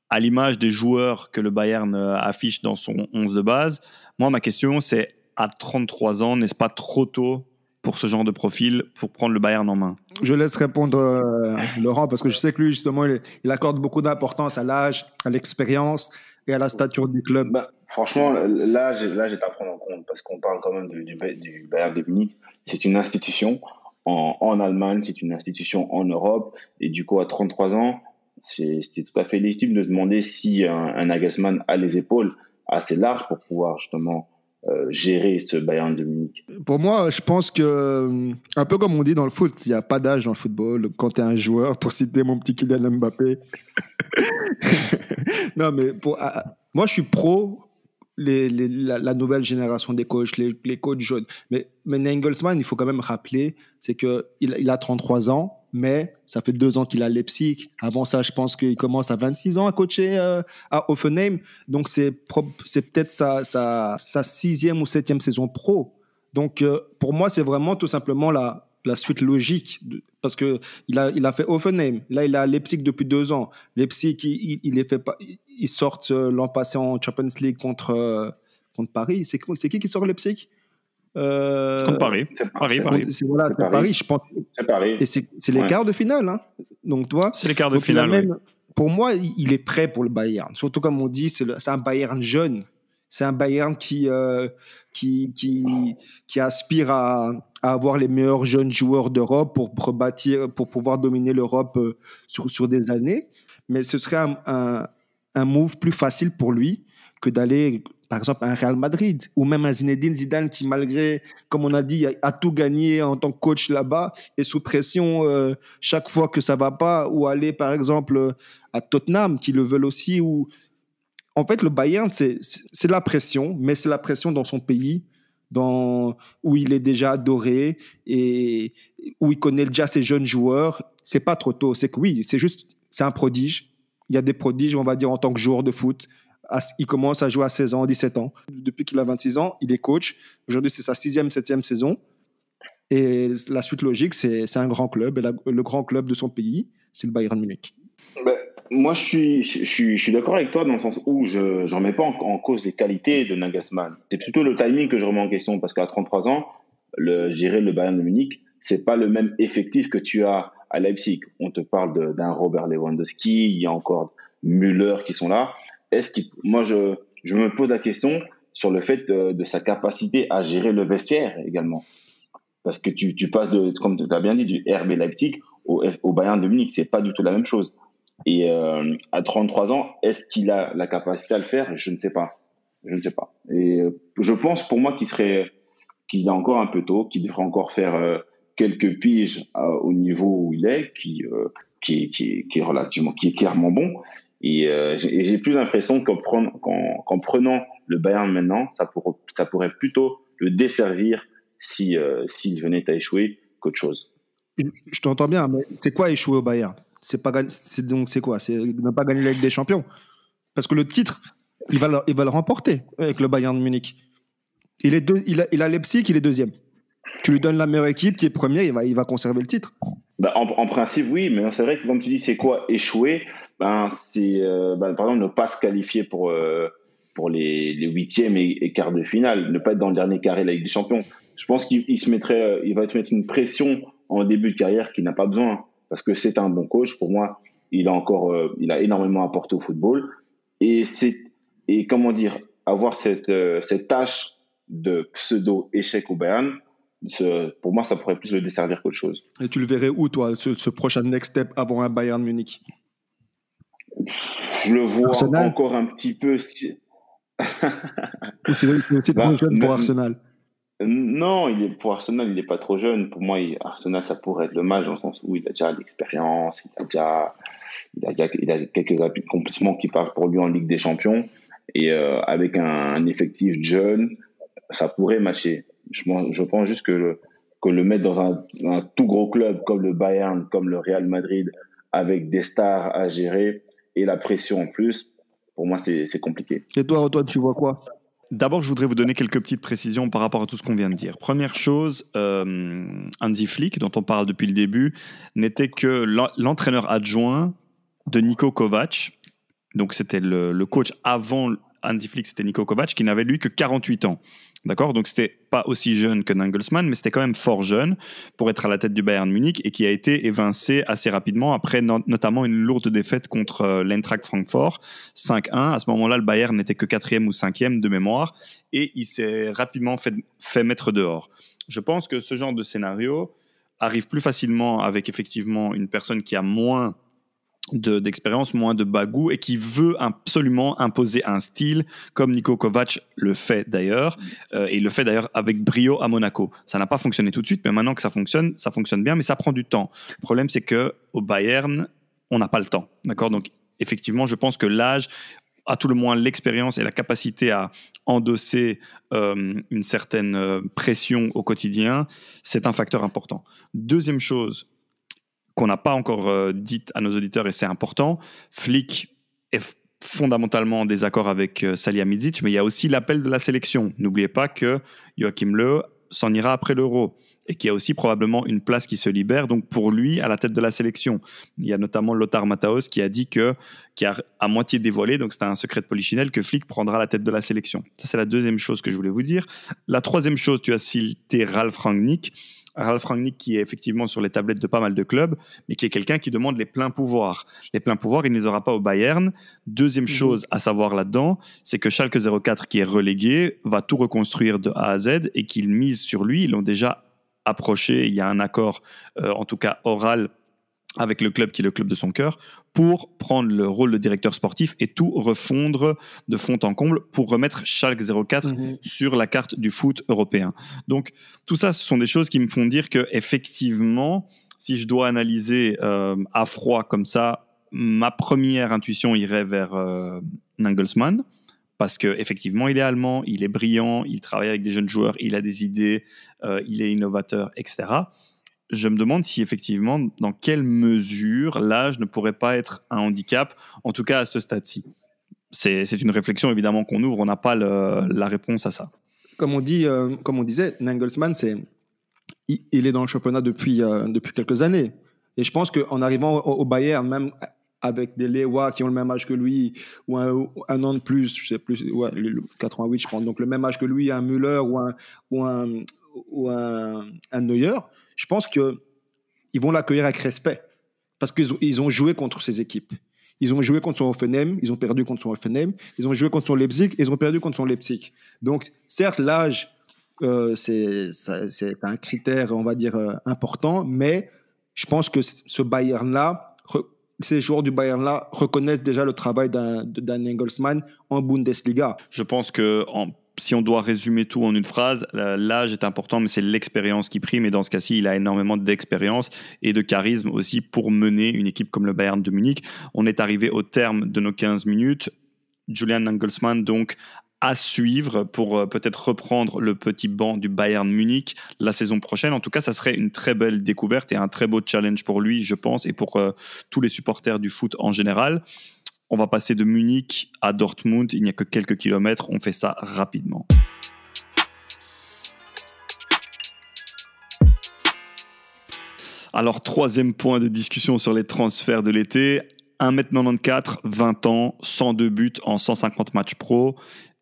à l'image des joueurs que le Bayern euh, affiche dans son 11 de base. Moi, ma question, c'est à 33 ans, n'est-ce pas trop tôt pour ce genre de profil, pour prendre le Bayern en main? Je laisse répondre euh, Laurent, parce que je sais que lui, justement, il, accorde beaucoup d'importance à l'âge, à l'expérience et à la stature du club. Bah, Franchement, là, là, j'ai à prendre en compte parce qu'on parle quand même du, du, Bayern de Munich. C'est une institution en, en Allemagne, c'est une institution en Europe. Et du coup, à 33 ans, c'est tout à fait légitime de demander si un, un Nagelsmann a les épaules assez larges pour pouvoir justement euh, gérer ce Bayern de Munich Pour moi, je pense que, un peu comme on dit dans le foot, il n'y a pas d'âge dans le football. Quand tu es un joueur, pour citer mon petit Kylian Mbappé. non, mais pour, ah, moi, je suis pro les, la, nouvelle génération des coachs, les, les coachs jeunes. Mais, mais Nagelsmann, il faut quand même rappeler, c'est qu'il il a 33 ans, mais ça fait deux ans qu'il a Leipzig. Avant ça, je pense qu'il commence à 26 ans à coacher euh, à Offenheim. Donc, c'est peut-être sa, sa, sixième ou septième saison pro. Donc, euh, pour moi, c'est vraiment tout simplement la, la suite logique. parce qu'il a, il a fait Offenheim. Là, il a Leipzig depuis deux ans. Leipzig, il, il, fait sortent euh, l'an passé en Champions League contre, contre Paris. C'est qui qui sort Leipzig? Euh, Paris. Paris, Paris. C'est voilà, Paris. je pense. C'est Paris. Et c'est les quarts de finale. Hein. Donc, toi. C'est les quarts de finale. Pour moi, il est prêt pour le Bayern. Surtout comme on dit, c'est un Bayern jeune. C'est un Bayern qui, qui, qui, qui, aspire à, à, avoir les meilleurs jeunes joueurs d'Europe pour, rebâtir, pour pouvoir dominer l'Europe sur, sur des années. Mais ce serait un, un move plus facile pour lui que d'aller, par exemple, un Real Madrid ou même un Zinedine Zidane qui, malgré, comme on a dit, a, tout gagné en tant que coach là-bas et sous pression euh, chaque fois que ça va pas, ou aller, par exemple, à Tottenham qui le veulent aussi. Ou... En fait, le Bayern, c'est la pression, mais c'est la pression dans son pays. Dans, où il est déjà adoré et où il connaît déjà ses jeunes joueurs, c'est pas trop tôt. C'est que oui, c'est juste, c'est un prodige il y a des prodiges, on va dire, en tant que joueur de foot. Il commence à jouer à 16 ans, 17 ans. Depuis qu'il a 26 ans, il est coach. Aujourd'hui, c'est sa sixième, septième saison. Et la suite logique, c'est un grand club. Et le grand club de son pays, c'est le Bayern Munich. Ben, moi, je suis, d'accord avec toi dans le sens où je n'en mets pas en, cause les qualités de Nagelsmann. C'est plutôt le timing que je remets en question parce qu'à 33 ans, le, gérer le Bayern de Munich, c'est pas le même effectif que tu as à Leipzig. On te parle d'un Robert Lewandowski, il y a encore Müller qui sont là. Est-ce moi, je, je me pose la question sur le fait de, sa capacité à gérer le vestiaire également. Parce que tu, tu passes de, comme tu as bien dit, du RB Leipzig au, au Bayern de Munich, c'est pas du tout la même chose. Et euh, à 33 ans, est-ce qu'il a la capacité à le faire? Je ne sais pas. Je ne sais pas. Et euh, je pense pour moi qu'il serait, qu'il est encore un peu tôt, qu'il devrait encore faire euh, quelques piges au niveau où il est, qui, qui, qui, est relativement, qui est clairement bon. Et euh, j'ai plus l'impression qu'en prenant, le Bayern maintenant, ça, pour, ça pourrait plutôt le desservir si s'il venait à échouer qu'autre chose. Je t'entends bien, mais c'est quoi échouer au Bayern? C'est pas donc c'est quoi? C'est ne pas gagner la Ligue des Champions? Parce que le titre, il va le, il va le remporter avec le Bayern de Munich. Il est deux, il a, il a Leipzig, il est deuxième tu lui donnes la meilleure équipe qui est premier, il va, il va conserver le titre. Bah, en, principe, oui, mais c'est vrai que comme tu dis, c'est quoi échouer? Ben, C'est euh, ben, par exemple ne pas se qualifier pour, euh, pour les, huitièmes et, quarts de finale, ne pas être dans le dernier carré de la Ligue des Champions. Je pense qu'il se mettrait, il va se mettre une pression en début de carrière qu'il n'a pas besoin parce que c'est un bon coach. Pour moi, il a encore, euh, il a énormément apporté au football. Et c'est, et comment dire, avoir cette, cette tâche de pseudo échec au Bayern, pour moi, ça pourrait plus le desservir qu'autre chose. Et tu le verrais où, toi, ce, prochain next step avant un Bayern Munich? Je le vois encore un petit peu. c'est aussi trop bah, jeune pour Arsenal. Non, il est, pour Arsenal, il n'est pas trop jeune. Pour moi, Arsenal, ça pourrait être le match dans le sens où il a déjà l'expérience, il a déjà, il a, déjà, il a quelques accomplissements qui parlent pour lui en Ligue des Champions. Et euh, avec un, effectif jeune, ça pourrait matcher. Je, je pense juste que le, que le mettre dans un, un, tout gros club comme le Bayern, comme le Real Madrid, avec des stars à gérer et la pression en plus, pour moi, c'est compliqué. Et toi, toi, tu vois quoi? D'abord, je voudrais vous donner quelques petites précisions par rapport à tout ce qu'on vient de dire. Première chose, euh, Hansi Flick, dont on parle depuis le début, n'était que l'entraîneur adjoint de Niko Kovac. Donc, c'était le, le, coach avant Hansi Flick, c'était Niko Kovac, qui n'avait lui que 48 ans. D'accord? Donc, c'était pas aussi jeune que Nagelsmann, mais c'était quand même fort jeune pour être à la tête du Bayern Munich et qui a été évincé assez rapidement après notamment une lourde défaite contre euh, l'Eintracht Francfort, 5-1. À ce moment-là, le Bayern n'était que quatrième ou cinquième de mémoire et il s'est rapidement fait, fait mettre dehors. Je pense que ce genre de scénario arrive plus facilement avec effectivement une personne qui a moins d'expérience, moins de bagou et qui veut absolument imposer un style comme Nico Kovac le fait d'ailleurs euh, et il le fait d'ailleurs avec brio à Monaco. Ça n'a pas fonctionné tout de suite, mais maintenant que ça fonctionne, ça fonctionne bien, mais ça prend du temps. Le problème c'est que au Bayern, on n'a pas le temps, d'accord? Donc effectivement, je pense que l'âge à tout le moins l'expérience et la capacité à endosser euh, une certaine euh, pression au quotidien, c'est un facteur important. Deuxième chose, qu'on n'a pas encore euh, dit à nos auditeurs et c'est important. Flick est fondamentalement en désaccord avec euh, Salihamidzic, mais il y a aussi l'appel de la sélection. N'oubliez pas que Joachim Löw s'en ira après l'Euro et qu'il y a aussi probablement une place qui se libère, donc pour lui, à la tête de la sélection. Il y a notamment Lothar Matthaus qui a dit que, qui a à moitié dévoilé, donc c'était un secret de Polichinelle, que Flick prendra la tête de la sélection. Ça, c'est la deuxième chose que je voulais vous dire. La troisième chose, tu as cité Ralf Rangnick. Ralph Rangnick qui est effectivement sur les tablettes de pas mal de clubs, mais qui est quelqu'un qui demande les pleins pouvoirs. Les pleins pouvoirs, il ne les aura pas au Bayern. Deuxième mhm. chose à savoir là-dedans, c'est que Schalke 04, qui est relégué, va tout reconstruire de A à Z et qu'il mise sur lui. Ils l'ont déjà approché. Il y a un accord, euh, en tout cas oral, avec le club qui est le club de son cœur, pour prendre le rôle de directeur sportif et tout refondre de fond en comble pour remettre Schalke 04 mhm. sur la carte du foot européen. Donc tout ça, ce sont des choses qui me font dire que effectivement, si je dois analyser euh, à froid comme ça, ma première intuition irait vers euh, Nagelsmann parce que effectivement il est allemand, il est brillant, il travaille avec des jeunes joueurs, il a des idées, euh, il est innovateur, etc je me demande si effectivement, dans quelle mesure l'âge ne pourrait pas être un handicap, en tout cas à ce stade-ci. C'est une réflexion évidemment qu'on ouvre, on n'a pas la réponse à ça. Comme on, dit, euh, comme on disait, Nagelsmann, il, il, est dans le championnat depuis, euh, depuis quelques années. Et je pense qu'en arrivant au, Bayern, même avec des Lewa qui ont le même âge que lui, ou un, an de plus, je sais plus, ouais, 88 je pense, donc le même âge que lui, un Müller ou un, ou un, ou un, un Neuer, je pense qu'ils vont l'accueillir avec respect parce qu'ils ont, ils joué contre ces équipes. Ils ont joué contre son Offenheim, ils ont perdu contre son Offenheim, ils ont joué contre son Leipzig, ils ont perdu contre son Leipzig. Donc, certes, l'âge, euh, c'est un critère, on va dire, euh, important, mais je pense que ce Bayern-là, ces joueurs du Bayern-là reconnaissent déjà le travail d'un Engelsmann en Bundesliga. Je pense que si on doit résumer tout en une phrase, l'âge est important, mais c'est l'expérience qui prime. Et dans ce cas-ci, il a énormément d'expérience et de charisme aussi pour mener une équipe comme le Bayern de Munich. On est arrivé au terme de nos 15 minutes. Julian Nagelsmann, donc, à suivre pour euh, peut-être reprendre le petit banc du Bayern Munich la saison prochaine. En tout cas, ça serait une très belle découverte et un très beau challenge pour lui, je pense, et pour euh, tous les supporters du foot en général. On va passer de Munich à Dortmund, il n'y a que quelques kilomètres, on fait ça rapidement. Alors, troisième point de discussion sur les transferts de l'été. 1m94, 20 ans, 102 buts en 150 matchs pro,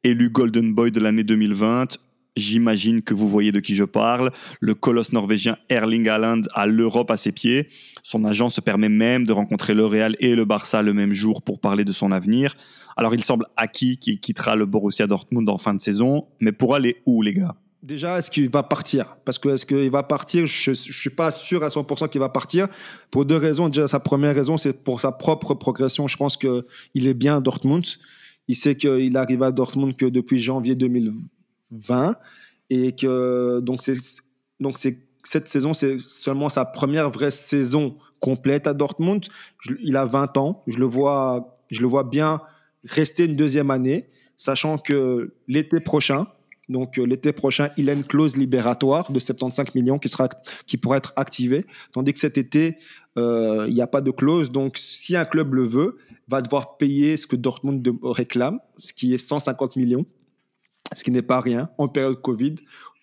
élu Golden Boy de l'année 2020, J'imagine que vous voyez de qui je parle. Le colosse norvégien Erling Haaland a l'Europe à ses pieds. Son agent se permet même de rencontrer le Real et le Barça le même jour pour parler de son avenir. Alors il semble acquis qu'il quittera le Borussia Dortmund en fin de saison. Mais pour aller où, les gars? Déjà, est-ce qu'il va partir? Parce que est-ce qu'il va partir? Je ne suis pas sûr à 100% qu'il va partir. Pour deux raisons. Déjà, sa première raison, c'est pour sa propre progression. Je pense qu'il est bien à Dortmund. Il sait qu'il arrive à Dortmund que depuis janvier 2020 et que donc c'est donc c'est cette saison c'est seulement sa première vraie saison complète à Dortmund. il a 20 ans, je le vois je le vois bien rester une deuxième année, sachant que l'été prochain, donc l'été prochain, il a une clause libératoire de 75 millions qui sera qui pourrait être activée, tandis que cet été euh, il n'y a pas de clause. Donc si un club le veut, va devoir payer ce que Dortmund réclame, ce qui est 150 millions, ce qui n'est pas rien en période Covid,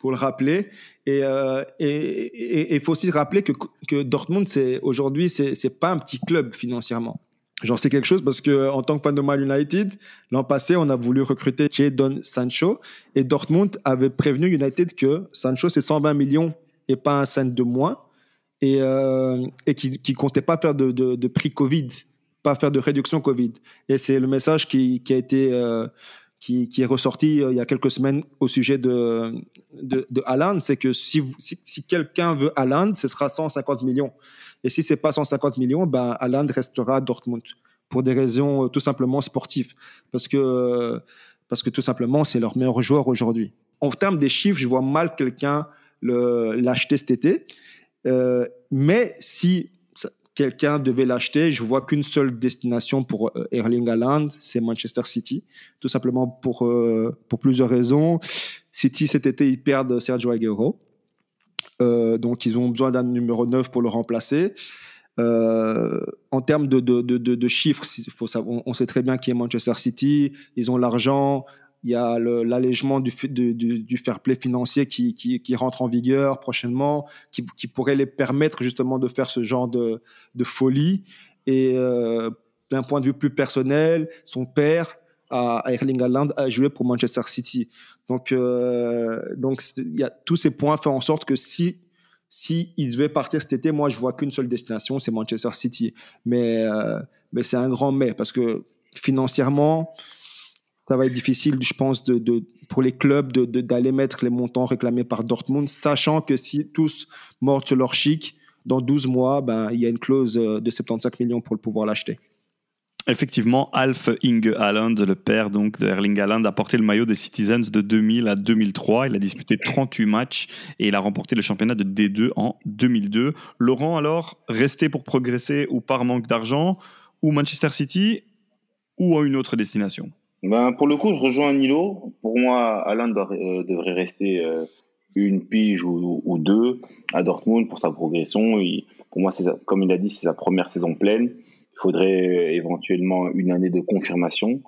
pour le rappeler. Et il euh, faut aussi rappeler que, que Dortmund, aujourd'hui, c'est n'est pas un petit club financièrement. J'en sais quelque chose parce que en tant que fan de Man United, l'an passé, on a voulu recruter Jadon Sancho et Dortmund avait prévenu United que Sancho c'est 120 millions et pas un cent de moins et, euh, et qui ne comptait pas faire de, de prix Covid pas faire de réduction Covid. Et c'est le message qui, qui a été euh, qui, est ressorti euh, il y a quelques semaines au sujet de, de, de c'est que si, si, quelqu'un veut Haaland, ce sera 150 millions. Et si c'est pas 150 millions, ben Haaland restera à Dortmund pour des raisons euh, tout simplement sportives. Parce que, parce que tout simplement, c'est leur meilleur joueur aujourd'hui. En termes des chiffres, je vois mal quelqu'un l'acheter cet été. mais si quelqu'un devait l'acheter, je vois qu'une seule destination pour euh, Erling Haaland, c'est Manchester City, tout simplement pour, euh, pour plusieurs raisons. City, cet été, ils perdent Sergio Aguero. Euh, donc, ils ont besoin d'un numéro 9 pour le remplacer. en termes de, de, de, chiffres, on, sait très bien qui est Manchester City. Ils ont l'argent, il y a l'allègement du, du, fair play financier qui, rentre en vigueur prochainement, qui, pourrait les permettre justement de faire ce genre de, folie. Et euh, d'un point de vue plus personnel, son père, à Erling Haaland, a joué pour Manchester City. Donc, euh, donc y a tous ces points font en sorte que si si devait partir cet été, moi je vois qu'une seule destination, c'est Manchester City. Mais euh, mais c'est un grand mais parce que financièrement ça va être difficile, je pense, pour les clubs d'aller mettre les montants réclamés par Dortmund, sachant que si tous mordent sur leur chic, dans 12 mois, ben, il y a une clause euh, de 75 millions pour pouvoir l'acheter. Effectivement, Alf Inge Haaland, le père donc de Erling Haaland, a porté le maillot des Citizens de 2000 à 2003. Il a disputé 38 matchs et il a remporté le championnat de D2 en 2002. Laurent, alors, resté pour progresser ou par manque d'argent, ou Manchester City, ou à une autre destination? Ben, pour le coup, je rejoins Nilo. Pour moi, Alain euh, devrait rester euh, une pige ou, ou, deux à Dortmund pour sa progression. pour moi, comme il a dit, c'est sa première saison pleine. Il faudrait euh, éventuellement une année de confirmation,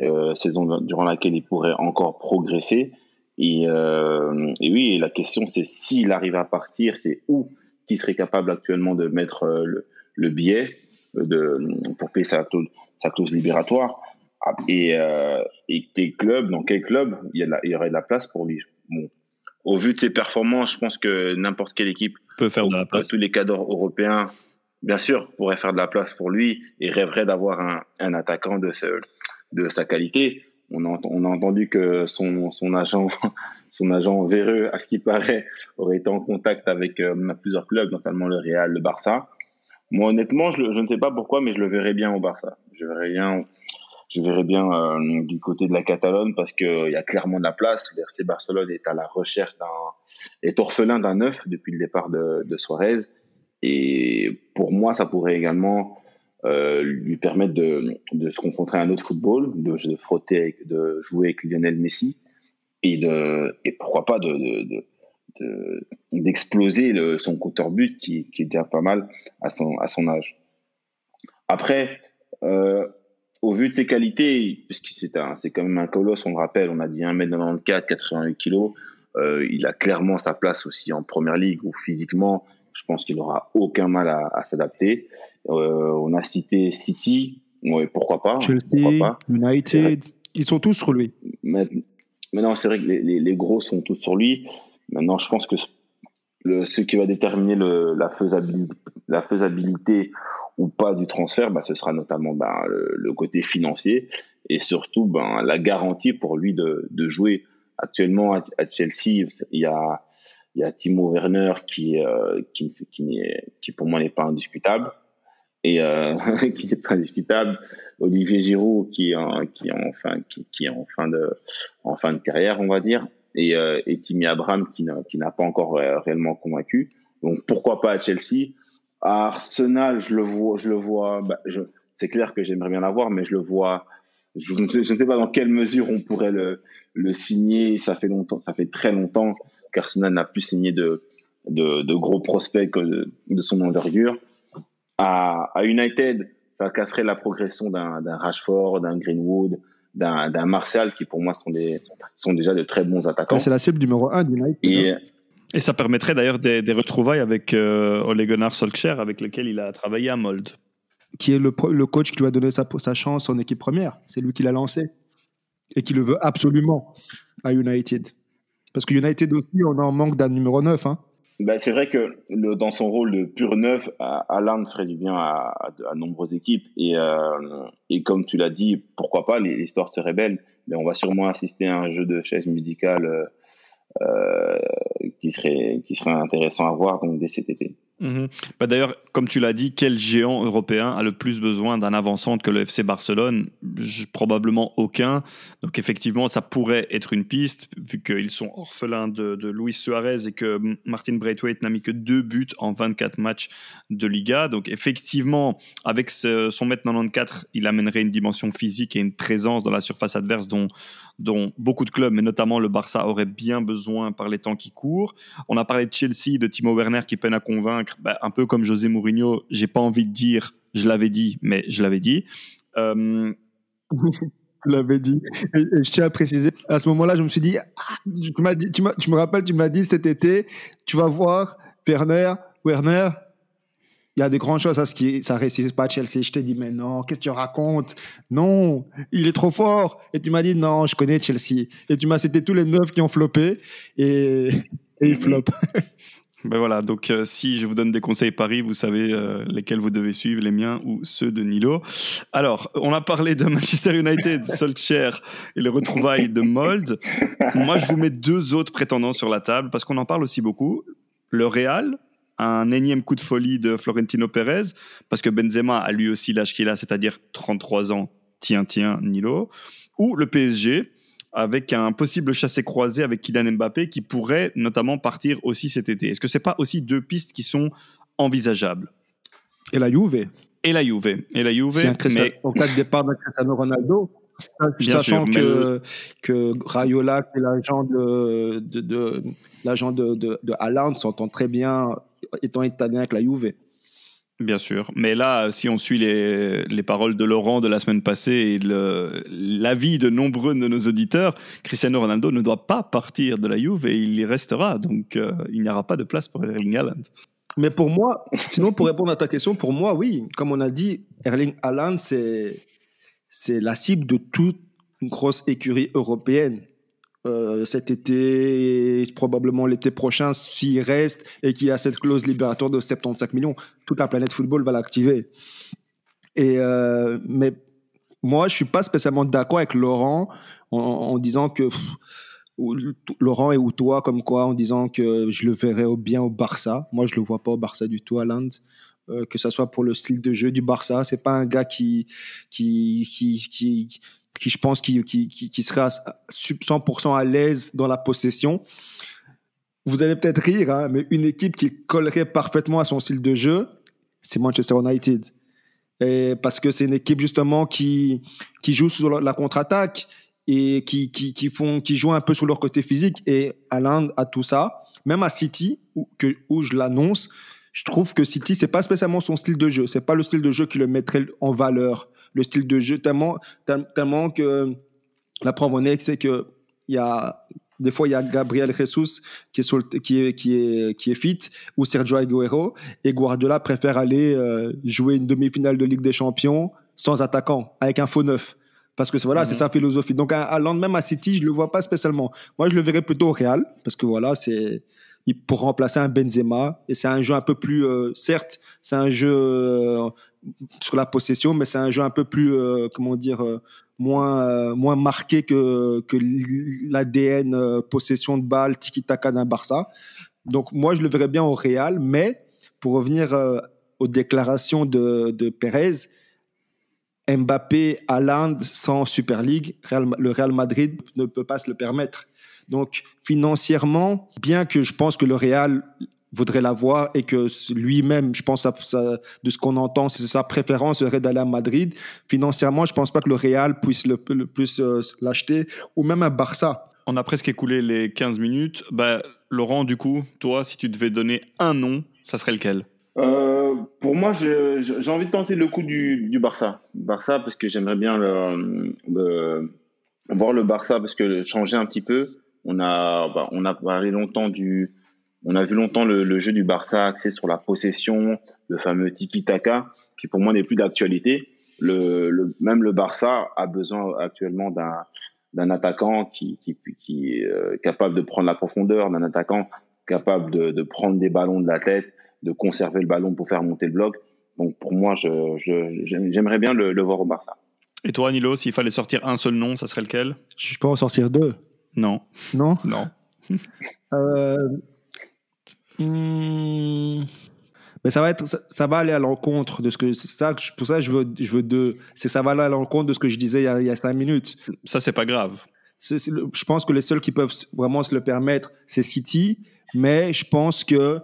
euh, saison durant laquelle il pourrait encore progresser. Et, euh, et oui, la question, c'est s'il arrive à partir, c'est où qui serait capable actuellement de mettre le, le billet de, pour payer sa, sa clause libératoire. Ah, et, euh, et quel club, dans quel club il y, aurait de la place pour lui? Bon. Au vu de ses performances, je pense que n'importe quelle équipe peut faire de la place. Tous les cadres européens, bien sûr, pourraient faire de la place pour lui et rêverait d'avoir un, un, attaquant de, ce, de sa qualité. On a, on a entendu que son, son agent, son agent véreux, à ce qui paraît, aurait été en contact avec euh, plusieurs clubs, notamment le Real, le Barça. Moi, honnêtement, je, je, ne sais pas pourquoi, mais je le verrais bien au Barça. Je verrais bien je verrais bien euh, du côté de la Catalogne parce qu'il y a clairement de la place. Le FC Barcelone est à la recherche d'un, est orphelin d'un neuf depuis le départ de, de Suarez. Et pour moi, ça pourrait également euh, lui permettre de, de, se confronter à un autre football, de, de frotter, de jouer avec Lionel Messi et de, et pourquoi pas de, de d'exploser le, son compteur but qui, qui est déjà pas mal à son, à son âge. Après, euh, au vu de ses qualités, puisque c'est c'est quand même un colosse, on le rappelle, on a dit 1m94, 88 kg, euh, il a clairement sa place aussi en première ligue où physiquement, je pense qu'il n'aura aucun mal à, s'adapter. Euh, on a cité City, ouais, pourquoi pas Chelsea, United, ils sont tous sur lui. Maintenant, c'est vrai que les, gros sont tous sur lui. Maintenant, je pense que le, ce qui va déterminer le, la, faisabilité, la faisabilité ou pas du transfert, bah, ce sera notamment bah, le, côté financier et surtout bah, la garantie pour lui de, de jouer. Actuellement, à, Chelsea, il y a, il y a Timo Werner qui, euh, qui, qui, qui, pour moi n'est pas indiscutable et euh, qui n'est pas indiscutable. Olivier Giroud qui, qui, est en fin, qui, qui, est en fin de, en fin de carrière, on va dire, et, euh, et Timmy Abraham qui n'a, qui n'a pas encore euh, réellement convaincu. Donc pourquoi pas à Chelsea? À Arsenal, je le vois, je le vois. Bah, je, c'est clair que j'aimerais bien l'avoir, mais je le vois. Je, ne sais pas dans quelle mesure on pourrait le, le signer. Ça fait longtemps, ça fait très longtemps qu'Arsenal n'a plus signé de, de, de, gros prospects de, de son envergure. À, à United, ça casserait la progression d'un Rashford, d'un Greenwood, d'un Martial, qui pour moi sont, des, sont déjà de très bons attaquants. C'est la cible numéro 1 d'United. Et, ça permettrait d'ailleurs des, retrouvailles avec euh, Ole Gunnar Solskjaer, avec lequel il a travaillé à Mold. Qui est le, le coach qui lui a donné sa, sa chance en équipe première. C'est lui qui l'a lancé. Et qui le veut absolument à United. Parce que United aussi, on en manque d'un numéro 9. Hein. Ben, c'est vrai que le, dans son rôle de pur neuf, Alain ferait du bien à, à, nombreuses équipes. Et, euh, et comme tu l'as dit, pourquoi pas, l'histoire serait belle. Mais on va sûrement assister à un jeu de chaise musicale euh, euh, qui, serait, qui serait intéressant à voir donc, dès cet été. Bah D'ailleurs, comme tu l'as dit, quel géant européen a le plus besoin d'un avant-centre que le FC Barcelone? Probablement aucun. Donc effectivement, ça pourrait être une piste, vu qu'ils sont orphelins de, de, Luis Suarez et que Martin Braithwaite n'a mis que deux buts en 24 matchs de Liga. Donc effectivement, avec son mètre 94, il amènerait une dimension physique et une présence dans la surface adverse dont, dont beaucoup de clubs, mais notamment le Barça, auraient bien besoin par les temps qui courent. On a parlé de Chelsea, de Timo Werner qui peine à convaincre. Bah, un peu comme José Mourinho, j'ai pas envie de dire je l'avais dit, mais je l'avais dit. Euh... je l'avais dit. Et, je tiens à préciser, à ce moment-là, je me suis dit, ah, tu, m'as dit tu, me rappelles, tu m'as dit cet été, tu vas voir Werner, Werner, il y a des grandes choses à ce qui ça réussit pas Chelsea. Je t'ai dit, mais non, qu'est-ce que tu racontes? Non, il est trop fort. Et tu m'as dit, non, je connais Chelsea. Et tu m'as cité tous les neuf qui ont floppé et, et ils flopent. Ben voilà, donc euh, si je vous donne des conseils Paris, vous savez euh, lesquels vous devez suivre, les miens ou ceux de Nilo. Alors, on a parlé de Manchester United, Solskjaer et les retrouvailles de Mold. Moi, je vous mets deux autres prétendants sur la table parce qu'on en parle aussi beaucoup. Le Real, un énième coup de folie de Florentino Pérez, parce que Benzema a lui aussi l'âge qu'il a, c'est-à-dire 33 ans, tiens, tiens, Nilo, ou le PSG, avec un possible chassé-croisé avec Kylian Mbappé qui pourrait notamment partir aussi cet été. Est-ce que c'est pas aussi deux pistes qui sont envisageables? Et la Juve Et la Juve. Et la Juve, mais... En cas de départ de Cristiano Ronaldo, sachant que, que Rayola, qui est l'agent de, de, de l'agent de, de, de s'entend très bien étant italien avec la Juve. Bien sûr. Mais là, si on suit les, les paroles de Laurent de la semaine passée et l'avis de nombreux de nos auditeurs, Cristiano Ronaldo ne doit pas partir de la Juve et il y restera. Donc, euh, il n'y aura pas de place pour Erling Haaland. Mais pour moi, sinon, pour répondre à ta question, pour moi, oui. Comme on a dit, Erling Haaland, c'est la cible de toute grosse écurie européenne. Euh, cet été et probablement l'été prochain s'il reste et qu'il y a cette clause libératoire de 75 millions. Toute la planète football va l'activer. Et euh, mais moi, je suis pas spécialement d'accord avec Laurent en, disant que Laurent et ou toi comme quoi en disant que je le verrais bien au Barça. Moi, je le vois pas au Barça du tout à l'Inde. Euh, que ce soit pour le style de jeu du Barça, c'est pas un gars qui, qui qui je pense qui, qui, qui, sera 100% à l'aise dans la possession. Vous allez peut-être rire, hein, mais une équipe qui collerait parfaitement à son style de jeu, c'est Manchester United. Parce que c'est une équipe justement qui, qui joue sur la contre-attaque et qui, qui, qui, font, qui un peu sur leur côté physique. Et Alain a tout ça. Même à City, où, où je l'annonce, je trouve que City, c'est pas spécialement son style de jeu. C'est pas le style de jeu qui le mettrait en valeur le style de jeu, tellement, tellement que la preuve en est, c'est que il y a des fois, il y a Gabriel Jesus qui est, qui est, qui est, qui est fit ou Sergio Aguero et Guardiola préfère aller euh, jouer une demi-finale de Ligue des Champions sans attaquant, avec un faux neuf. Parce que voilà, c'est sa philosophie. Donc, à, à lendemain à City, je le vois pas spécialement. Moi, je le verrais plutôt au Real, parce que voilà, c'est pour remplacer un Benzema. Et c'est un jeu un peu plus, euh, certes, c'est un jeu euh, sur la possession, mais c'est un jeu un peu plus, euh, comment dire, moins, moins marqué que, que l'ADN possession de balle, tiki-taka d'un Barça. Donc moi, je le verrais bien au Real, mais pour revenir aux déclarations de, de Pérez, Mbappé l'Inde sans Super League, le Real Madrid ne peut pas se le permettre. Donc financièrement, bien que je pense que le Real voudrait l'avoir et que lui-même, je pense, de ce qu'on entend, c'est sa préférence serait d'aller à Madrid. Financièrement, je pense pas que le Real puisse le, plus euh, l'acheter ou même un Barça. On a presque écoulé les 15 minutes. Bah, Laurent, du coup, toi, si tu devais donner un nom, ça serait lequel? Euh, pour moi, j'ai envie de tenter le coup du, du Barça. Barça, parce que j'aimerais bien le, voir le Barça, parce que changer un petit peu. On a, bah, on a parlé longtemps du, on a vu longtemps le, jeu du Barça axé sur la possession, le fameux tiki-taka, qui pour moi n'est plus d'actualité. Le, même le Barça a besoin actuellement d'un d'un attaquant qui, qui, qui est euh, capable de prendre la profondeur, d'un attaquant capable de, de prendre des ballons de la tête, de conserver le ballon pour faire monter le bloc. Donc pour moi, j'aimerais bien le, voir au Barça. Et toi, Nilo, s'il fallait sortir un seul nom, ça serait lequel? Je peux en sortir deux? Non. Non? Non. euh... Hmm. Mais ça va être, ça, va aller à l'encontre de ce que c'est ça. Pour ça, je veux, je veux deux. C'est ça va aller à l'encontre de ce que je disais il y a, il y a cinq minutes. Ça, c'est pas grave. je pense que les seuls qui peuvent vraiment se le permettre, c'est City. Mais je pense que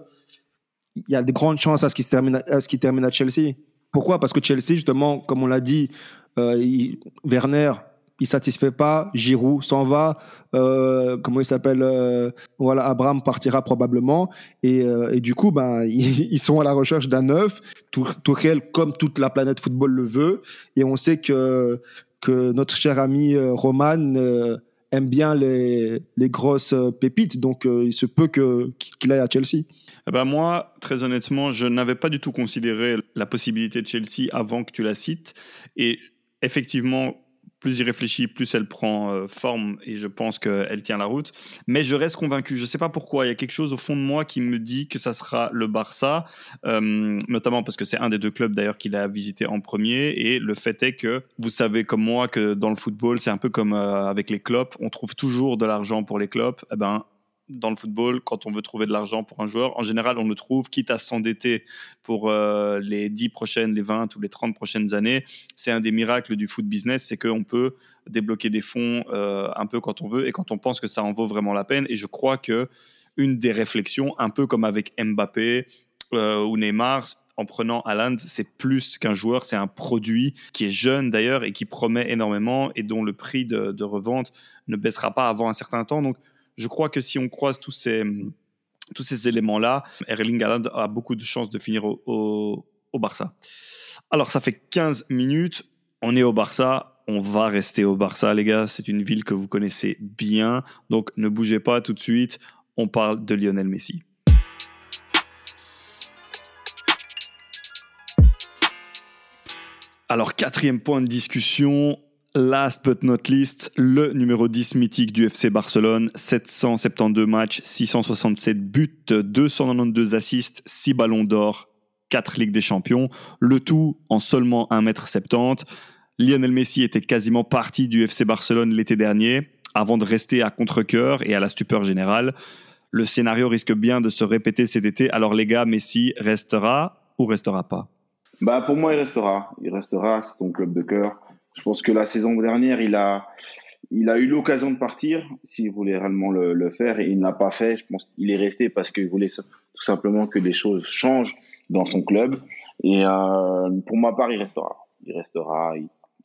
il y a de grandes chances à ce qu'il termine, à ce termine à Chelsea. Pourquoi? Parce que Chelsea, justement, comme on l'a dit, euh, Werner, il satisfait pas. Giroud s'en va. Euh, comment il s'appelle euh, Voilà, Abraham partira probablement. Et, euh, et du coup, ben, ils, sont à la recherche d'un neuf. Tout, réel, comme toute la planète football le veut. Et on sait que, que notre cher ami Roman aime bien les, les grosses pépites. Donc, il se peut qu'il aille à Chelsea. Eh ben moi, très honnêtement, je n'avais pas du tout considéré la possibilité de Chelsea avant que tu la cites. Et effectivement, plus y réfléchit, plus elle prend euh, forme et je pense qu'elle tient la route. Mais je reste convaincu. Je ne sais pas pourquoi. Il y a quelque chose au fond de moi qui me dit que ça sera le Barça, euh, notamment parce que c'est un des deux clubs d'ailleurs qu'il a visité en premier. Et le fait est que vous savez comme moi que dans le football, c'est un peu comme euh, avec les clubs. On trouve toujours de l'argent pour les clubs. Eh ben, dans le football, quand on veut trouver de l'argent pour un joueur, en général, on le trouve, quitte à s'endetter pour euh, les 10 prochaines, les 20 ou les 30 prochaines années. C'est un des miracles du foot business, c'est qu'on peut débloquer des fonds euh, un peu quand on veut et quand on pense que ça en vaut vraiment la peine. Et je crois que une des réflexions, un peu comme avec Mbappé euh, ou Neymar, en prenant Haaland, c'est plus qu'un joueur, c'est un produit qui est jeune d'ailleurs et qui promet énormément et dont le prix de, de revente ne baissera pas avant un certain temps. Donc, je crois que si on croise tous ces, tous ces éléments-là, Erling Haaland a beaucoup de chances de finir au, au, Barça. Alors, ça fait 15 minutes, on est au Barça, on va rester au Barça, les gars. C'est une ville que vous connaissez bien. Donc ne bougez pas tout de suite. On parle de Lionel Messi. Alors, quatrième point de discussion, Last but not least, le numéro 10 mythique du FC Barcelone, 772 matchs, 667 buts, 292 assists, 6 ballons d'or, 4 Ligues des Champions, le tout en seulement 1m70. Lionel Messi était quasiment parti du FC Barcelone l'été dernier, avant de rester à contre-coeur et à la stupeur générale. Le scénario risque bien de se répéter cet été, alors les gars, Messi restera ou restera pas? Bah Pour moi, il restera. Il restera, c'est son club de cœur je pense que la saison dernière, il a, il a eu l'occasion de partir s'il voulait réellement le, faire et il ne l'a pas fait. Je pense qu'il est resté parce qu'il voulait tout simplement que les choses changent dans son club. Et euh, pour ma part, il restera. Il restera.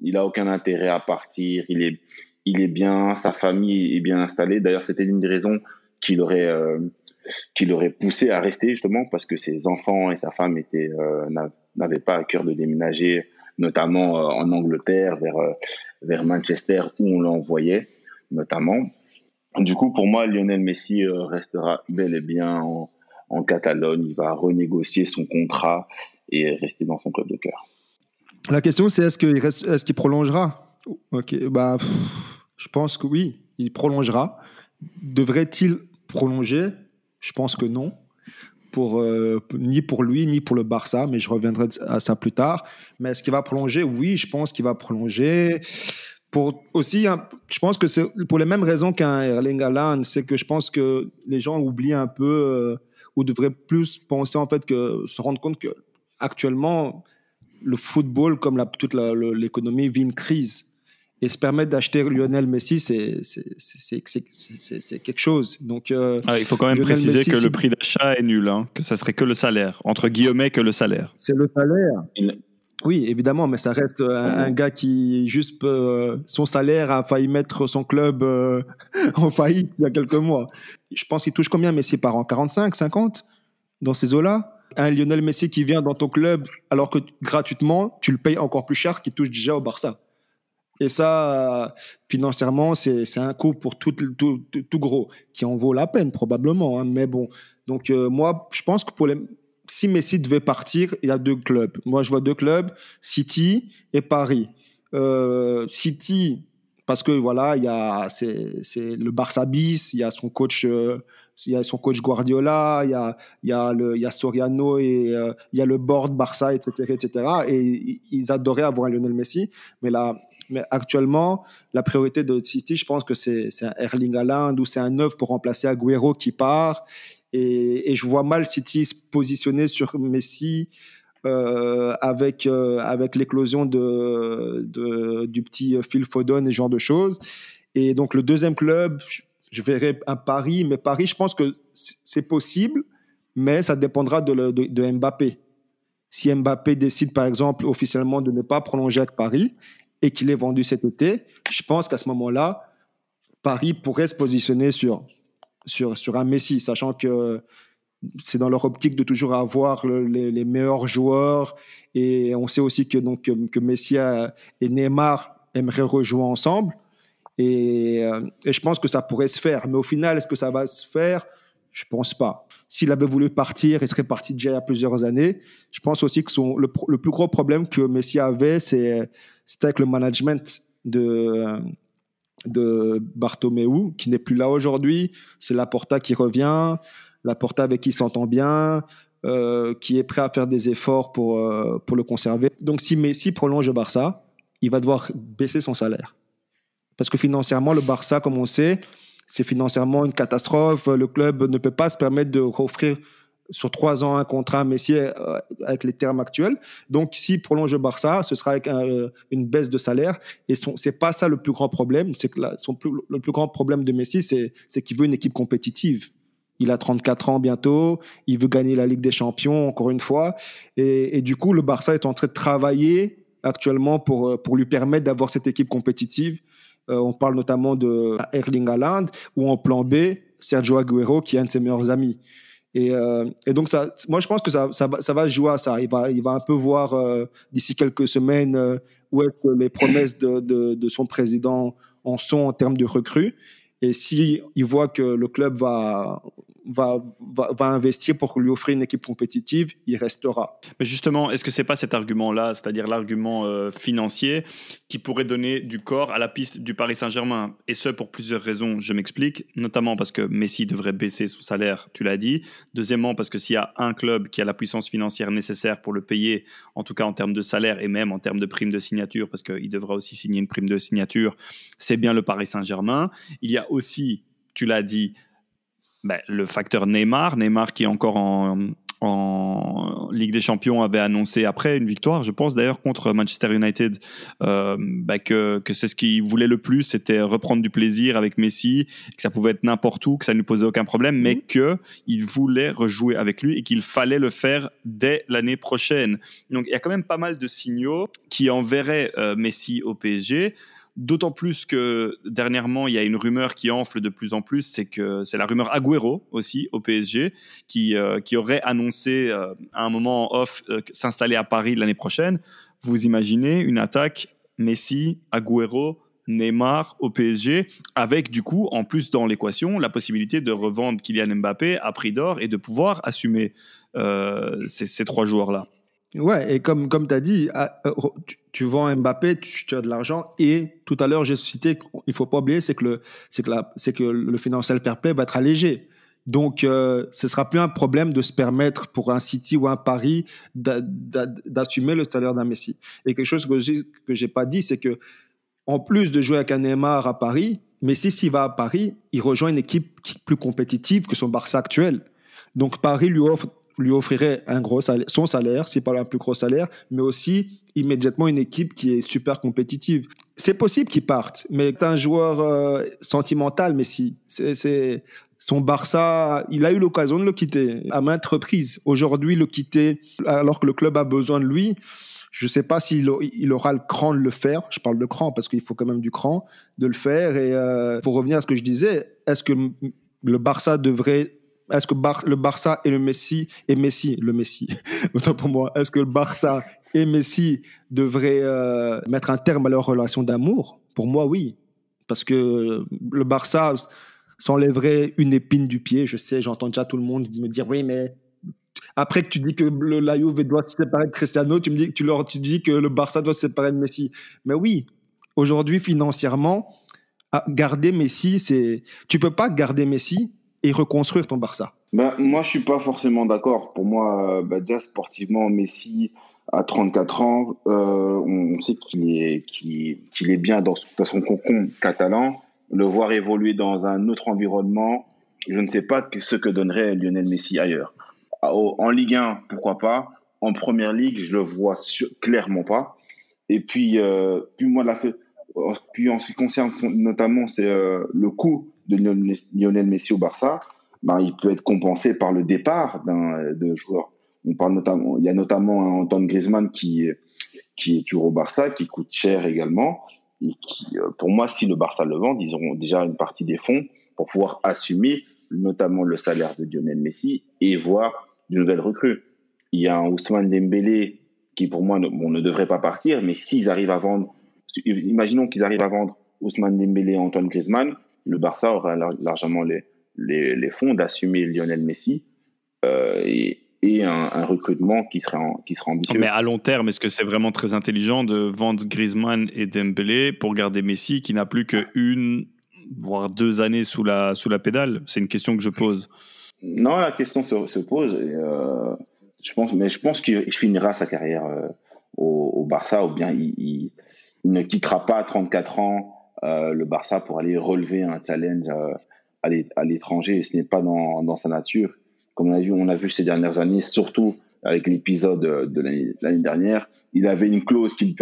Il, a aucun intérêt à partir. Il est, il est bien. Sa famille est bien installée. D'ailleurs, c'était une des raisons qu'il aurait, euh, qu'il aurait poussé à rester justement parce que ses enfants et sa femme étaient, euh, n'avaient pas à cœur de déménager notamment euh, en Angleterre, vers, euh, vers Manchester, où on l'envoyait, notamment. Du coup, pour moi, Lionel Messi euh, restera bel et bien en, Catalogne. Il va renégocier son contrat et rester dans son club de cœur. La question, c'est est-ce qu'il est prolongera? Ok, bah, je pense que oui, il prolongera. Devrait-il prolonger? Je pense que non. Euh, ni pour lui, ni pour le Barça, mais je reviendrai à ça plus tard. Mais est-ce qu'il va prolonger? Oui, je pense qu'il va prolonger. Pour aussi, je pense que c'est pour les mêmes raisons qu'un Erling Haaland, c'est que je pense que les gens oublient un peu euh, ou devraient plus penser en fait que se rendre compte que actuellement le football comme toute l'économie vit une crise et se permettre d'acheter Lionel Messi, c'est quelque chose. Donc, euh, ah, il faut quand même préciser que le prix d'achat est nul, hein, que ça serait que le salaire, entre guillemets que le salaire. C'est le salaire. Oui, évidemment, mais ça reste un, gars qui, juste, euh, son salaire a failli mettre son club euh, en faillite il y a quelques mois. Je pense qu'il touche combien Messi par an? 45, 50 Dans ces eaux-là? Un Lionel Messi qui vient dans ton club alors que gratuitement, tu le payes encore plus cher qu'il touche déjà au Barça. Et ça, financièrement, c'est un coût pour tout, tout, tout, gros, qui en vaut la peine probablement. Hein. mais bon, donc euh, moi, je pense que pour les, si Messi devait partir, il y a deux clubs. Moi, je vois deux clubs, City et Paris. Euh, City, parce que voilà, il y a c'est le Barça bis, il y a son coach, euh, il y a son coach Guardiola, il y a il y a le il y a Soriano et il y a le board Barça, etc., etc. Et ils adoraient avoir un Lionel Messi, mais là mais actuellement, la priorité de City, je pense que c'est un Erling Haaland ou c'est un neuf pour remplacer Agüero qui part. Et, je vois mal City se positionner sur Messi euh, avec, euh, avec l'éclosion de, du petit Phil Foden et ce genre de choses. Et donc, le deuxième club, je verrai un Paris, mais Paris, je pense que c'est possible, mais ça dépendra de, Mbappé. Si Mbappé décide, par exemple, officiellement de ne pas prolonger avec Paris, et qu'il est vendu cet été, je pense qu'à ce moment-là, Paris pourrait se positionner sur, sur, sur un Messi, sachant que c'est dans leur optique de toujours avoir les, meilleurs joueurs. Et on sait aussi que, donc, que, Messi et Neymar aimeraient rejouer ensemble. Et, euh, et, je pense que ça pourrait se faire. Mais au final, est-ce que ça va se faire? Je pense pas. S'il avait voulu partir, il serait parti déjà il y a plusieurs années. Je pense aussi que le, le plus gros problème que Messi avait, c'est c'était avec le management de, de Bartomeu, qui n'est plus là aujourd'hui. C'est Laporta qui revient, Laporta avec qui s'entend bien, euh, qui est prêt à faire des efforts pour, euh, pour le conserver. Donc si Messi prolonge le Barça, il va devoir baisser son salaire. Parce que financièrement, le Barça, comme on sait, c'est financièrement une catastrophe. Le club ne peut pas se permettre de offrir sur trois ans un contrat Messi euh, avec les termes actuels. Donc, s'il prolonge le Barça, ce sera avec euh, une baisse de salaire. Et ce n'est pas ça le plus grand problème. C'est que le plus grand problème de Messi, c'est qu'il veut une équipe compétitive. Il a 34 ans bientôt, il veut gagner la Ligue des Champions encore une fois. Et, du coup, le Barça est en train de travailler actuellement pour, euh, lui permettre d'avoir cette équipe compétitive. on parle notamment de Erling Haaland ou en plan B, Sergio Aguero, qui est un de ses meilleurs amis. Euh, et, donc, moi, je pense que ça, va jouer à ça. Il va, un peu voir euh, d'ici quelques semaines euh, où est les promesses de, son président en sont en termes de recrues. Et s'il il voit que le club va, va, investir pour lui offrir une équipe compétitive, il restera. Mais justement, est-ce que c'est pas cet argument-là, c'est-à-dire l'argument euh, financier, qui pourrait donner du corps à la piste du Paris Saint-Germain? Et ce, pour plusieurs raisons. Je m'explique, notamment parce que Messi devrait baisser son salaire, tu l'as dit. Deuxièmement, parce que s'il y a un club qui a la puissance financière nécessaire pour le payer, en tout cas en termes de salaire et même en termes de prime de signature, parce qu'il devra aussi signer une prime de signature, c'est bien le Paris Saint-Germain. Il y a aussi, tu l'as dit, ben, le facteur Neymar, Neymar qui est encore en, Ligue des Champions avait annoncé après une victoire, je pense d'ailleurs contre Manchester United, euh, ben, que, c'est ce qu'il voulait le plus, c'était reprendre du plaisir avec Messi, que ça pouvait être n'importe où, que ça ne lui posait aucun problème, mais mhm. que il voulait rejouer avec lui et qu'il fallait le faire dès l'année prochaine. Donc il y a quand même pas mal de signaux qui enverraient euh, Messi au PSG. D'autant plus que dernièrement, il y a une rumeur qui enfle de plus en plus, c'est que c'est la rumeur Agüero aussi au PSG, qui, euh, qui aurait annoncé euh, à un moment off euh, s'installer à Paris l'année prochaine. Vous imaginez une attaque Messi, Agüero, Neymar au PSG, avec du coup, en plus dans l'équation, la possibilité de revendre Kylian Mbappé à prix d'or et de pouvoir assumer ces, trois joueurs-là. Ouais, et comme, comme tu as dit, tu, vends Mbappé, tu, as de l'argent. Et tout à l'heure, j'ai cité ne faut pas oublier, c'est que, le, que, c'est que le financial fair play va être allégé. Donc, euh, ce sera plus un problème de se permettre pour un City ou un Paris d'assumer le salaire d'un Messi. Et quelque chose que je n'ai pas dit, c'est que en plus de jouer avec un Neymar à Paris, Messi, s'il va à Paris, il rejoint une équipe plus compétitive que son Barça actuel. Donc, Paris lui offre lui offrirait un gros salaire, son salaire, c'est pas un plus gros salaire, mais aussi immédiatement une équipe qui est super compétitive. C'est possible qu'il parte, mais c'est un joueur euh, sentimental, Messi. C'est son Barça, il a eu l'occasion de le quitter à maintes reprises. Aujourd'hui, le quitter alors que le club a besoin de lui, je ne sais pas s'il il aura le cran de le faire. Je parle de cran parce qu'il faut quand même du cran de le faire. Et euh, pour revenir à ce que je disais, est-ce que le Barça devrait est-ce que le Barça et le Messi, et Messi, le Messi, autant pour moi, est-ce que le Barça et Messi devraient euh, mettre un terme à leur relation d'amour? Pour moi, oui. Parce que le Barça s'enlèverait une épine du pied. Je sais, j'entends déjà tout le monde me dire oui, mais après que tu dis que le, la Juve doit se séparer de Cristiano, tu me dis, tu leur tu dis que le Barça doit se séparer de Messi. Mais oui, aujourd'hui, financièrement, garder Messi, c'est. Tu peux pas garder Messi et reconstruire ton Barça bah, Moi, je suis pas forcément d'accord. Pour moi, bah, déjà sportivement, Messi à 34 ans, euh, on sait qu'il est, qu'il, est bien dans, son cocon catalan. Le voir évoluer dans un autre environnement, je ne sais pas ce que donnerait Lionel Messi ailleurs. En Ligue 1, pourquoi pas. En Première Ligue, je le vois clairement pas. Et puis, euh, puis moi, la puis en ce qui concerne notamment euh, le coût de Lionel Messi au Barça, ben, il peut être compensé par le départ d'un joueur. On parle notamment, il y a notamment un Antoine Griezmann qui qui est toujours au Barça, qui coûte cher également. Et qui, euh, pour moi, si le Barça le vend, ils auront déjà une partie des fonds pour pouvoir assumer notamment le salaire de Lionel Messi et voir de nouvelles recrues. Il y a un Ousmane Dembélé qui, pour moi, ne, ne devrait pas partir, mais s'ils arrivent à vendre, imaginons qu'ils arrivent à vendre Ousmane Dembélé et Antoine Griezmann, le Barça aura largement les, les, fonds d'assumer Lionel Messi euh, et, et un, recrutement qui sera, qui sera ambitieux. Mais à long terme, est-ce que c'est vraiment très intelligent de vendre Griezmann et Dembélé pour garder Messi qui n'a plus qu'une, voire deux années sous la, sous la pédale? C'est une question que je pose. Non, la question se, pose. Et, euh, je pense, mais je pense qu'il finira sa carrière euh, au, Barça ou bien il, il, ne quittera pas à 34 ans euh, le Barça pour aller relever un challenge euh, à l'étranger. Ce n'est pas dans, dans, sa nature. Comme on a vu, on a vu ces dernières années, surtout avec l'épisode de l'année dernière, il avait une clause qu'il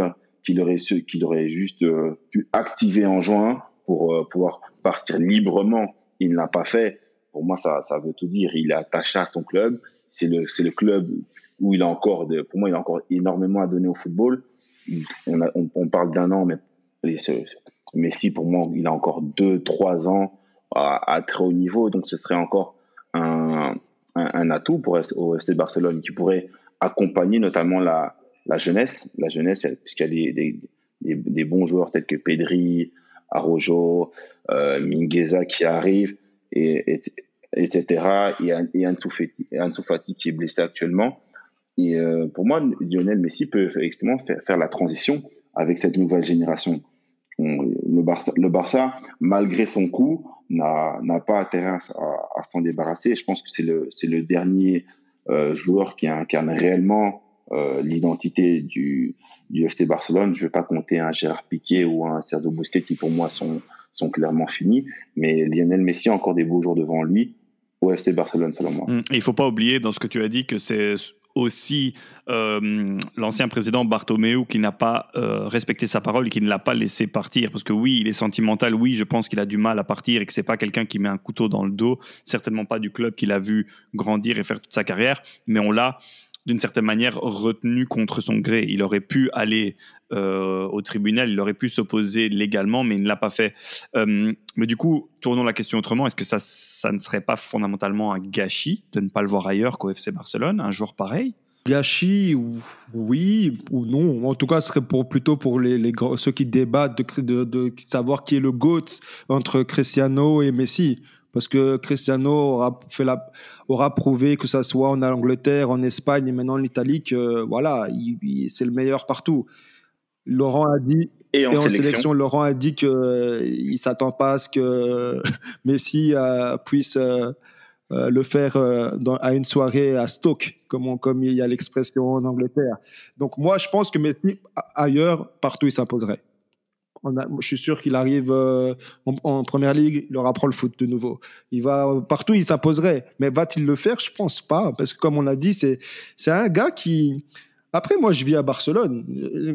qu'il aurait, qu'il aurait juste euh, pu activer en juin pour pouvoir partir librement. Il ne l'a pas fait. Pour moi, ça, ça veut tout dire. Il est attaché à son club. C'est le, le club où il a encore, de, pour moi, il a encore énormément à donner au football. On, on, parle d'un an, mais Messi, pour moi, il a encore 2-3 ans à, très haut niveau, donc ce serait encore un, un, atout pour au FC Barcelone qui pourrait accompagner notamment la, la jeunesse, la jeunesse, puisqu'il y a des, des, des, bons joueurs tels que Pedri, Arojo, euh, Mingueza qui arrivent, et, etc. Et, et qui est blessé actuellement. Et euh, pour moi, Lionel Messi peut effectivement faire, faire la transition avec cette nouvelle génération le Barça, malgré son coup, n'a pas intérêt à, s'en débarrasser. Je pense que c'est le, dernier euh, joueur qui incarne réellement euh, l'identité du, FC Barcelone. Je ne vais pas compter un Gérard Piqué ou un Sergio Busquets qui pour moi sont, clairement finis, mais Lionel Messi a encore des beaux jours devant lui au FC Barcelone selon moi. Hum, il ne faut pas oublier dans ce que tu as dit que c'est aussi euh, l'ancien président Bartomeu qui n'a pas euh, respecté sa parole et qui ne l'a pas laissé partir. Parce que oui, il est sentimental, oui, je pense qu'il a du mal à partir et que c'est pas quelqu'un qui met un couteau dans le dos, certainement pas du club qu'il a vu grandir et faire toute sa carrière, mais on l'a d'une certaine manière retenu contre son gré. Il aurait pu aller euh, au tribunal, il aurait pu s'opposer légalement, mais il ne l'a pas fait. Euh, mais du coup, tournons la question autrement. Est-ce que ça, ça ne serait pas fondamentalement un gâchis de ne pas le voir ailleurs qu'au FC Barcelone, un jour pareil? Gâchis, oui ou non. En tout cas, ce serait pour, plutôt pour les, les ceux qui débattent de, de, savoir qui est le GOAT entre Cristiano et Messi. Parce que Cristiano aura, fait la, aura prouvé que ça soit en Angleterre, en Espagne et maintenant en Italie que voilà, c'est le meilleur partout. Laurent a dit et en, sélection. Laurent a dit qu'il ne s'attend pas à ce que Messi euh, puisse euh, euh, le faire à une soirée à Stoke, comme, comme il y a l'expression en Angleterre. Donc moi, je pense que Messi, ailleurs, partout, il s'imposerait je suis sûr qu'il arrive euh, en, première ligue, il apprend le foot de nouveau. Il va partout, il s'imposerait. Mais va-t-il le faire? Je pense pas, parce que comme on l'a dit, c'est un gars qui. Après, moi, je vis à Barcelone.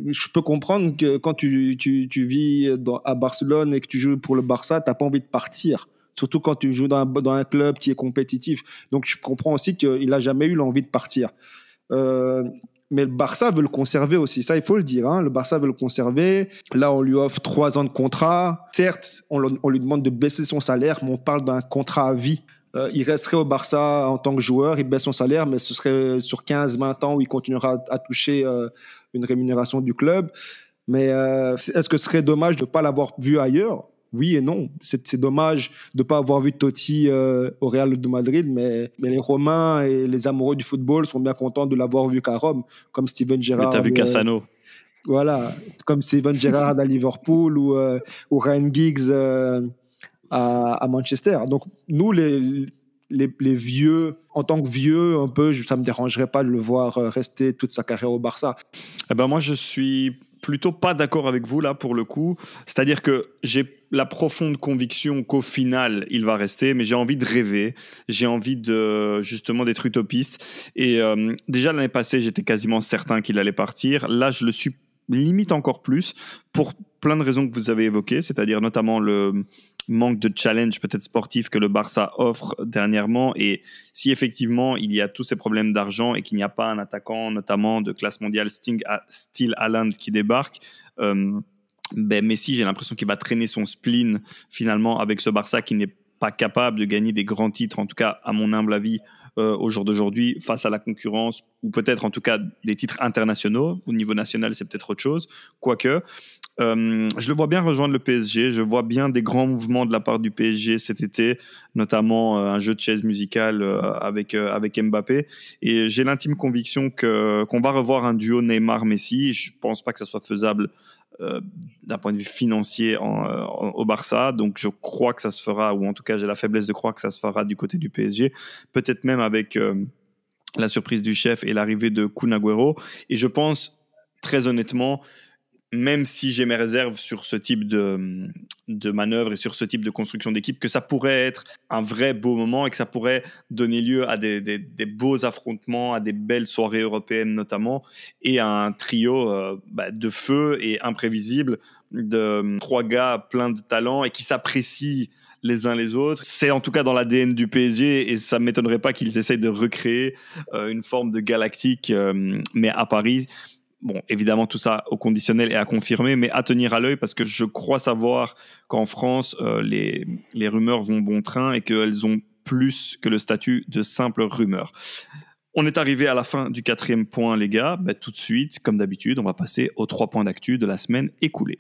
Je peux comprendre que quand tu, vis à Barcelone et que tu joues pour le Barça, tu n'as pas envie de partir. Surtout quand tu joues dans un, dans un club qui est compétitif. Donc, je comprends aussi qu'il n'a jamais eu l'envie de partir. Euh, mais le Barça veut le conserver aussi. Ça, il faut le dire. Hein. Le Barça veut le conserver. Là, on lui offre trois ans de contrat. Certes, on, lui demande de baisser son salaire, mais on parle d'un contrat à vie. Euh, il resterait au Barça en tant que joueur, il baisse son salaire, mais ce serait sur 15-20 ans où il continuera à, toucher euh, une rémunération du club. Mais euh, est-ce que ce serait dommage de ne pas l'avoir vu ailleurs? Oui et non. C'est dommage de ne pas avoir vu Totti euh, au Real de Madrid, mais, les Romains et les amoureux du football sont bien contents de l'avoir vu qu'à Rome, comme Steven Gerrard. Tu as vu euh, Cassano. voilà, comme Steven Gerrard à Liverpool ou, euh, ou Ryan Giggs à, Manchester. Donc, nous, les, les, vieux, en tant que vieux, un peu, ça ne me dérangerait pas de le voir rester toute sa carrière au Barça. Eh ben moi, je suis plutôt pas d'accord avec vous là pour le coup. C'est-à-dire que j'ai la profonde conviction qu'au final il va rester, mais j'ai envie de rêver, j'ai envie de justement d'être utopiste. Et euh, déjà l'année passée, j'étais quasiment certain qu'il allait partir. Là, je le suis limite encore plus pour plein de raisons que vous avez évoquées, c'est-à-dire notamment le manque de challenge peut-être sportif que le Barça offre dernièrement. Et si effectivement il y a tous ces problèmes d'argent et qu'il n'y a pas un attaquant notamment de classe mondiale Sting à Haaland qui débarque, euh, ben Messi j'ai l'impression qu'il va traîner son spleen finalement avec ce Barça qui n'est pas capable de gagner des grands titres, en tout cas à mon humble avis, euh, au jour d'aujourd'hui, face à la concurrence, ou peut-être en tout cas des titres internationaux. Au niveau national, c'est peut-être autre chose. Quoique, euh, je le vois bien rejoindre le PSG. Je vois bien des grands mouvements de la part du PSG cet été, notamment euh, un jeu de chaise musicale euh, avec avec Mbappé. Et j'ai l'intime conviction que qu'on va revoir un duo Neymar-Messi. Je pense pas que ça soit faisable d'un point de vue financier au Barça. Donc je crois que ça se fera, ou en tout cas j'ai la faiblesse de croire que ça se fera du côté du PSG. Peut-être même avec la surprise du chef et l'arrivée de Kun Et je pense très honnêtement même si j'ai mes réserves sur ce type de, de manœuvre et sur ce type de construction d'équipe, que ça pourrait être un vrai beau moment et que ça pourrait donner lieu à des, des, beaux affrontements, à des belles soirées européennes notamment, et à un trio euh, bah, de feu et imprévisible de trois gars pleins de talent et qui s'apprécient les uns les autres. C'est en tout cas dans l'ADN du PSG et ça ne m'étonnerait pas qu'ils essayent de recréer euh, une forme de galactique, euh, mais à Paris. Bon, évidemment, tout ça au conditionnel et à confirmer, mais à tenir à l'œil parce que je crois savoir qu'en France, euh, les, rumeurs vont bon train et qu'elles ont plus que le statut de simple rumeur. On est arrivé à la fin du quatrième point, les gars. Bah, tout de suite, comme d'habitude, on va passer aux trois points d'actu de la semaine écoulée.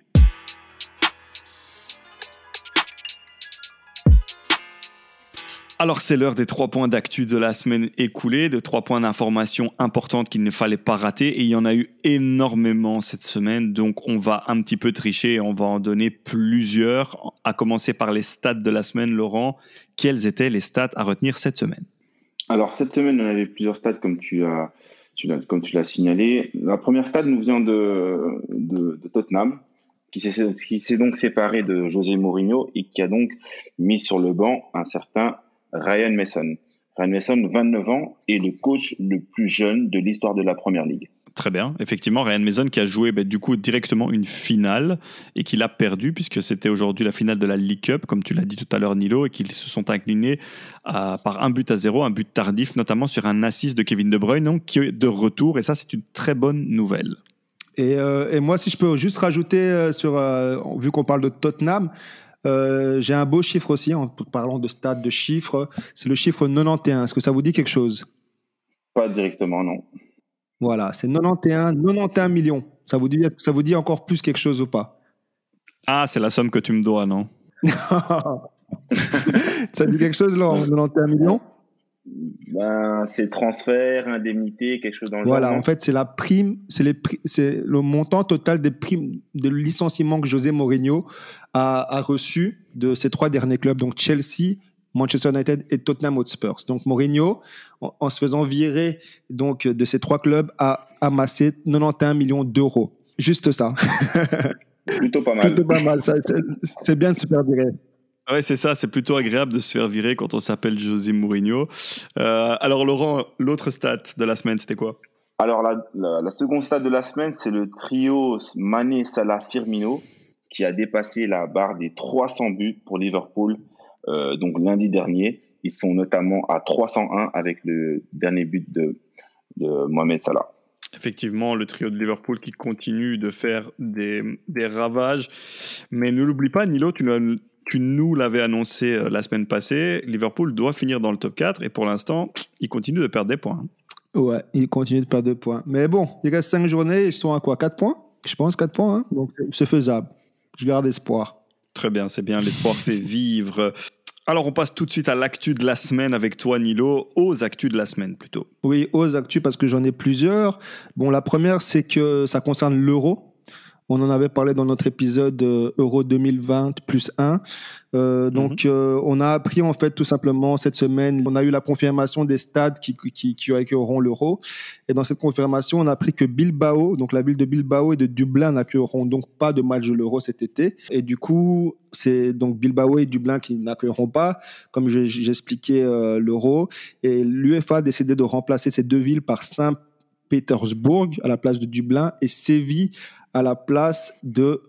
Alors c'est l'heure des trois points d'actu de la semaine écoulée, de trois points d'information importantes qu'il ne fallait pas rater. Et il y en a eu énormément cette semaine, donc on va un petit peu tricher et on va en donner plusieurs, à commencer par les stats de la semaine. Laurent, quels étaient les stats à retenir cette semaine? Alors cette semaine, on avait plusieurs stats comme tu l'as signalé. La première stat nous vient de, de, de Tottenham, qui s'est donc séparé de José Mourinho et qui a donc mis sur le banc un certain Ryan Mason. Ryan Mason, 29 ans, est le coach le plus jeune de l'histoire de la Première Ligue. Très bien. Effectivement, Ryan Mason qui a joué bah, du coup directement une finale et qui l'a perdu puisque c'était aujourd'hui la finale de la League Cup, comme tu l'as dit tout à l'heure Nilo, et qu'ils se sont inclinés par un but à zéro, un but tardif, notamment sur un assist de Kevin De Bruyne, donc, qui est de retour. Et ça, c'est une très bonne nouvelle. Et, euh, moi, si je peux juste rajouter euh, sur, euh, vu qu'on parle de Tottenham, euh, j'ai un beau chiffre aussi, en parlant de stade, de chiffres. C'est le chiffre 91. Est-ce que ça vous dit quelque chose? Pas directement, non. Voilà, c'est 91, 91 millions. Ça vous, dit, ça vous dit encore plus quelque chose ou pas? Ah, c'est la somme que tu me dois, non? Ça dit quelque chose, là, 91 millions? Ben, c'est transfert, indemnité, quelque chose dans le Voilà, genre. en fait, c'est la prime, c'est le montant total des primes de licenciement que José Mourinho a, a reçu de ses trois derniers clubs, donc Chelsea, Manchester United et Tottenham Hotspur. Donc Mourinho, en, en se faisant virer donc de ces trois clubs, a amassé 91 millions d'euros. Juste ça. Plutôt pas mal. Plutôt pas mal. C'est bien de se faire virer. Ouais, c'est ça, c'est plutôt agréable de se faire virer quand on s'appelle José Mourinho. Euh, alors Laurent, l'autre stat de la semaine, c'était quoi? Alors, la, la, la seconde stade de la semaine, c'est le trio Mané, Salah, Firmino qui a dépassé la barre des 300 buts pour Liverpool. euh, donc, lundi dernier, ils sont notamment à 301 avec le dernier but de, de Mohamed Salah. Effectivement, le trio de Liverpool qui continue de faire des, des ravages. Mais ne l'oublie pas, Nilo, tu, nous- nous l'avais annoncé euh, la semaine passée, Liverpool doit finir dans le top 4 et pour l'instant, il continue de perdre des points. Ouais, il continue de perdre deux points. Mais bon, il reste cinq journées, ils sont à quoi? 4 points? Je pense 4 points, hein donc c'est faisable. Je garde espoir. Très bien, c'est bien, l'espoir fait vivre. Alors on passe tout de suite à l'actu de la semaine avec toi Nilo, aux actus de la semaine plutôt. Oui, aux actus parce que j'en ai plusieurs. Bon, la première, c'est que ça concerne l'euro. On en avait parlé dans notre épisode euh, Euro 2020 plus 1. Euh, donc, euh, on a appris en fait tout simplement cette semaine, on a eu la confirmation des stades qui, qui, qui accueilleront l'euro. Et dans cette confirmation, on a appris que Bilbao, donc la ville de Bilbao et de Dublin n'accueilleront donc pas de match de l'euro cet été. Et du coup, c'est donc Bilbao et Dublin qui n'accueilleront pas, comme je- j'expliquais euh, l'euro. Et l'UEFA a décidé de remplacer ces deux villes par Saint-Pétersbourg à la place de Dublin et Séville à la place de,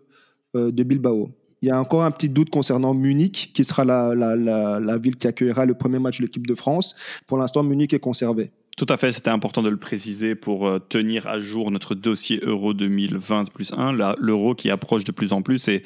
euh, de Bilbao. Il y a encore un petit doute concernant Munich, qui sera la, la, la, la ville qui accueillera le premier match de l'équipe de France. Pour l'instant, Munich est conservé. Tout à fait, c'était important de le préciser pour euh, tenir à jour notre dossier Euro 2020 plus 1, la- l'euro qui approche de plus en plus et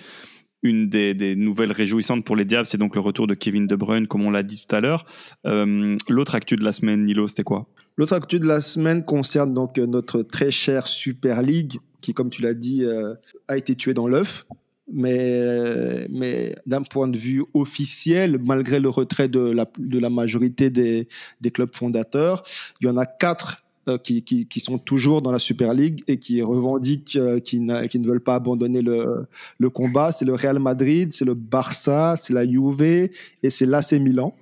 une des, des nouvelles réjouissantes pour les Diables, c'est donc le retour de Kevin De Bruyne, comme on l'a dit tout à l'heure. Euh, L'autre actu de la semaine, Nilo, c'était quoi? L'autre actu de la semaine concerne donc notre très chère Super League, qui, comme tu l'as dit, euh, a été tuée dans l'œuf. Mais, mais d'un point de vue officiel, malgré le retrait de la, majorité des, clubs fondateurs, il y en a quatre euh, qui, sont toujours dans la Super League et qui revendiquent euh, qui, ne veulent pas abandonner le, combat. C'est le Real Madrid, c'est le Barça, c'est la Juve et c'est l'AC Milan.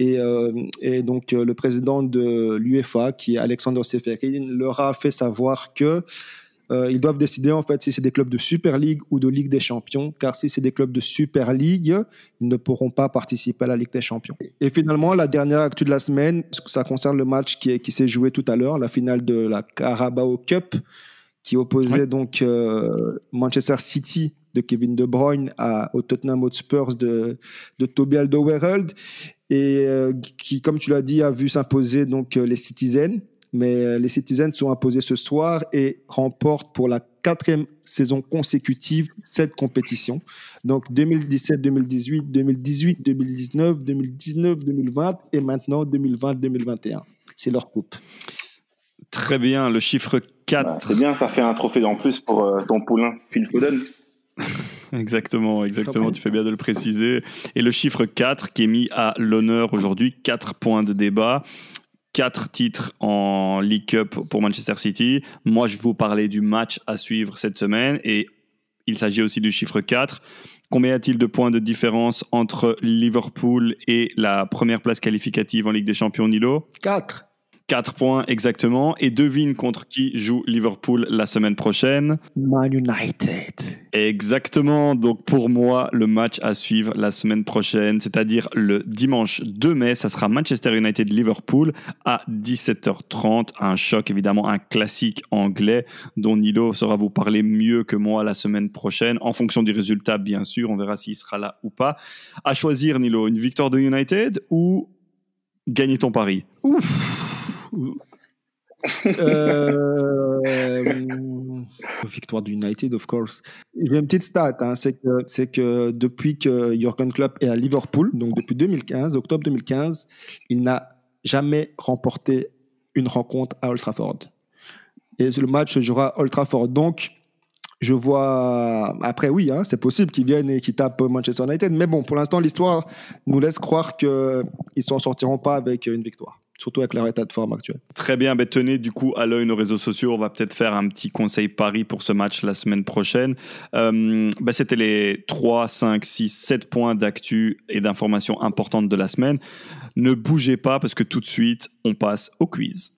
Et, donc le président de l'UEFA, qui est Alexander Seferin, leur a fait savoir que euh, ils doivent décider en fait si c'est des clubs de Super League ou de Ligue des Champions, car si c'est des clubs de Super League, ils ne pourront pas participer à la Ligue des Champions. Et finalement, la dernière actu de la semaine, ça concerne le match qui, est- qui s'est joué tout à l'heure, la finale de la Carabao Cup, qui opposait Ouais. donc euh, Manchester City de Kevin De Bruyne à, au Tottenham Hotspurs de, de Toby Alderweireld et euh, qui, comme tu l'as dit, a vu s'imposer donc les Citizens. Mais euh, les Citizens sont imposés ce soir et remportent pour la quatrième saison consécutive cette compétition. Donc 2017, 2018, 2018, 2019, 2019, 2020 et maintenant 2020, 2021. C'est leur coupe. Très bien, le chiffre Bah, 4. c'est bien, ça fait un trophée en plus pour euh, ton poulain Phil Foden. Exactement, exactement, tu fais bien de le préciser. Et le chiffre 4 qui est mis à l'honneur aujourd'hui, 4 points de débat. 4 titres en League Cup pour Manchester City. Moi, je vais vous parler du match à suivre cette semaine et il s'agit aussi du chiffre 4. Combien y a-t-il de points de différence entre Liverpool et la première place qualificative en Ligue des Champions, Nilo? 4. 4 points exactement. Et devine contre qui joue Liverpool la semaine prochaine. Man United. Exactement. Donc pour moi, le match à suivre la semaine prochaine, c'est-à-dire le dimanche 2 mai, ça sera Manchester United-Liverpool à 17h30. Un choc, évidemment, un classique anglais dont Nilo saura vous parler mieux que moi la semaine prochaine, en fonction du résultat, bien sûr. On verra s'il sera là ou pas. À choisir, Nilo, une victoire de United ou gagner ton pari? Ouf. Euh, victoire du United, of course. J'ai une petite stat, hein, c'est que, c'est que depuis que Jurgen Klopp est à Liverpool, donc depuis 2015, octobre 2015, il n'a jamais remporté une rencontre à Old Trafford. Et le match se jouera à Old Trafford. Donc, je vois. Après, oui, hein, c'est possible qu'ils viennent et qu'ils tapent Manchester United. Mais bon, pour l'instant, l'histoire nous laisse croire qu'ils ne s'en sortiront pas avec une victoire surtout avec leur état de forme actuel. Très bien, ben tenez du coup à l'œil nos réseaux sociaux. On va peut-être faire un petit conseil pari pour ce match la semaine prochaine. Euh, ben C'était les 3, 5, 6, 7 points d'actu et d'informations importantes de la semaine. Ne bougez pas parce que tout de suite, on passe au quiz.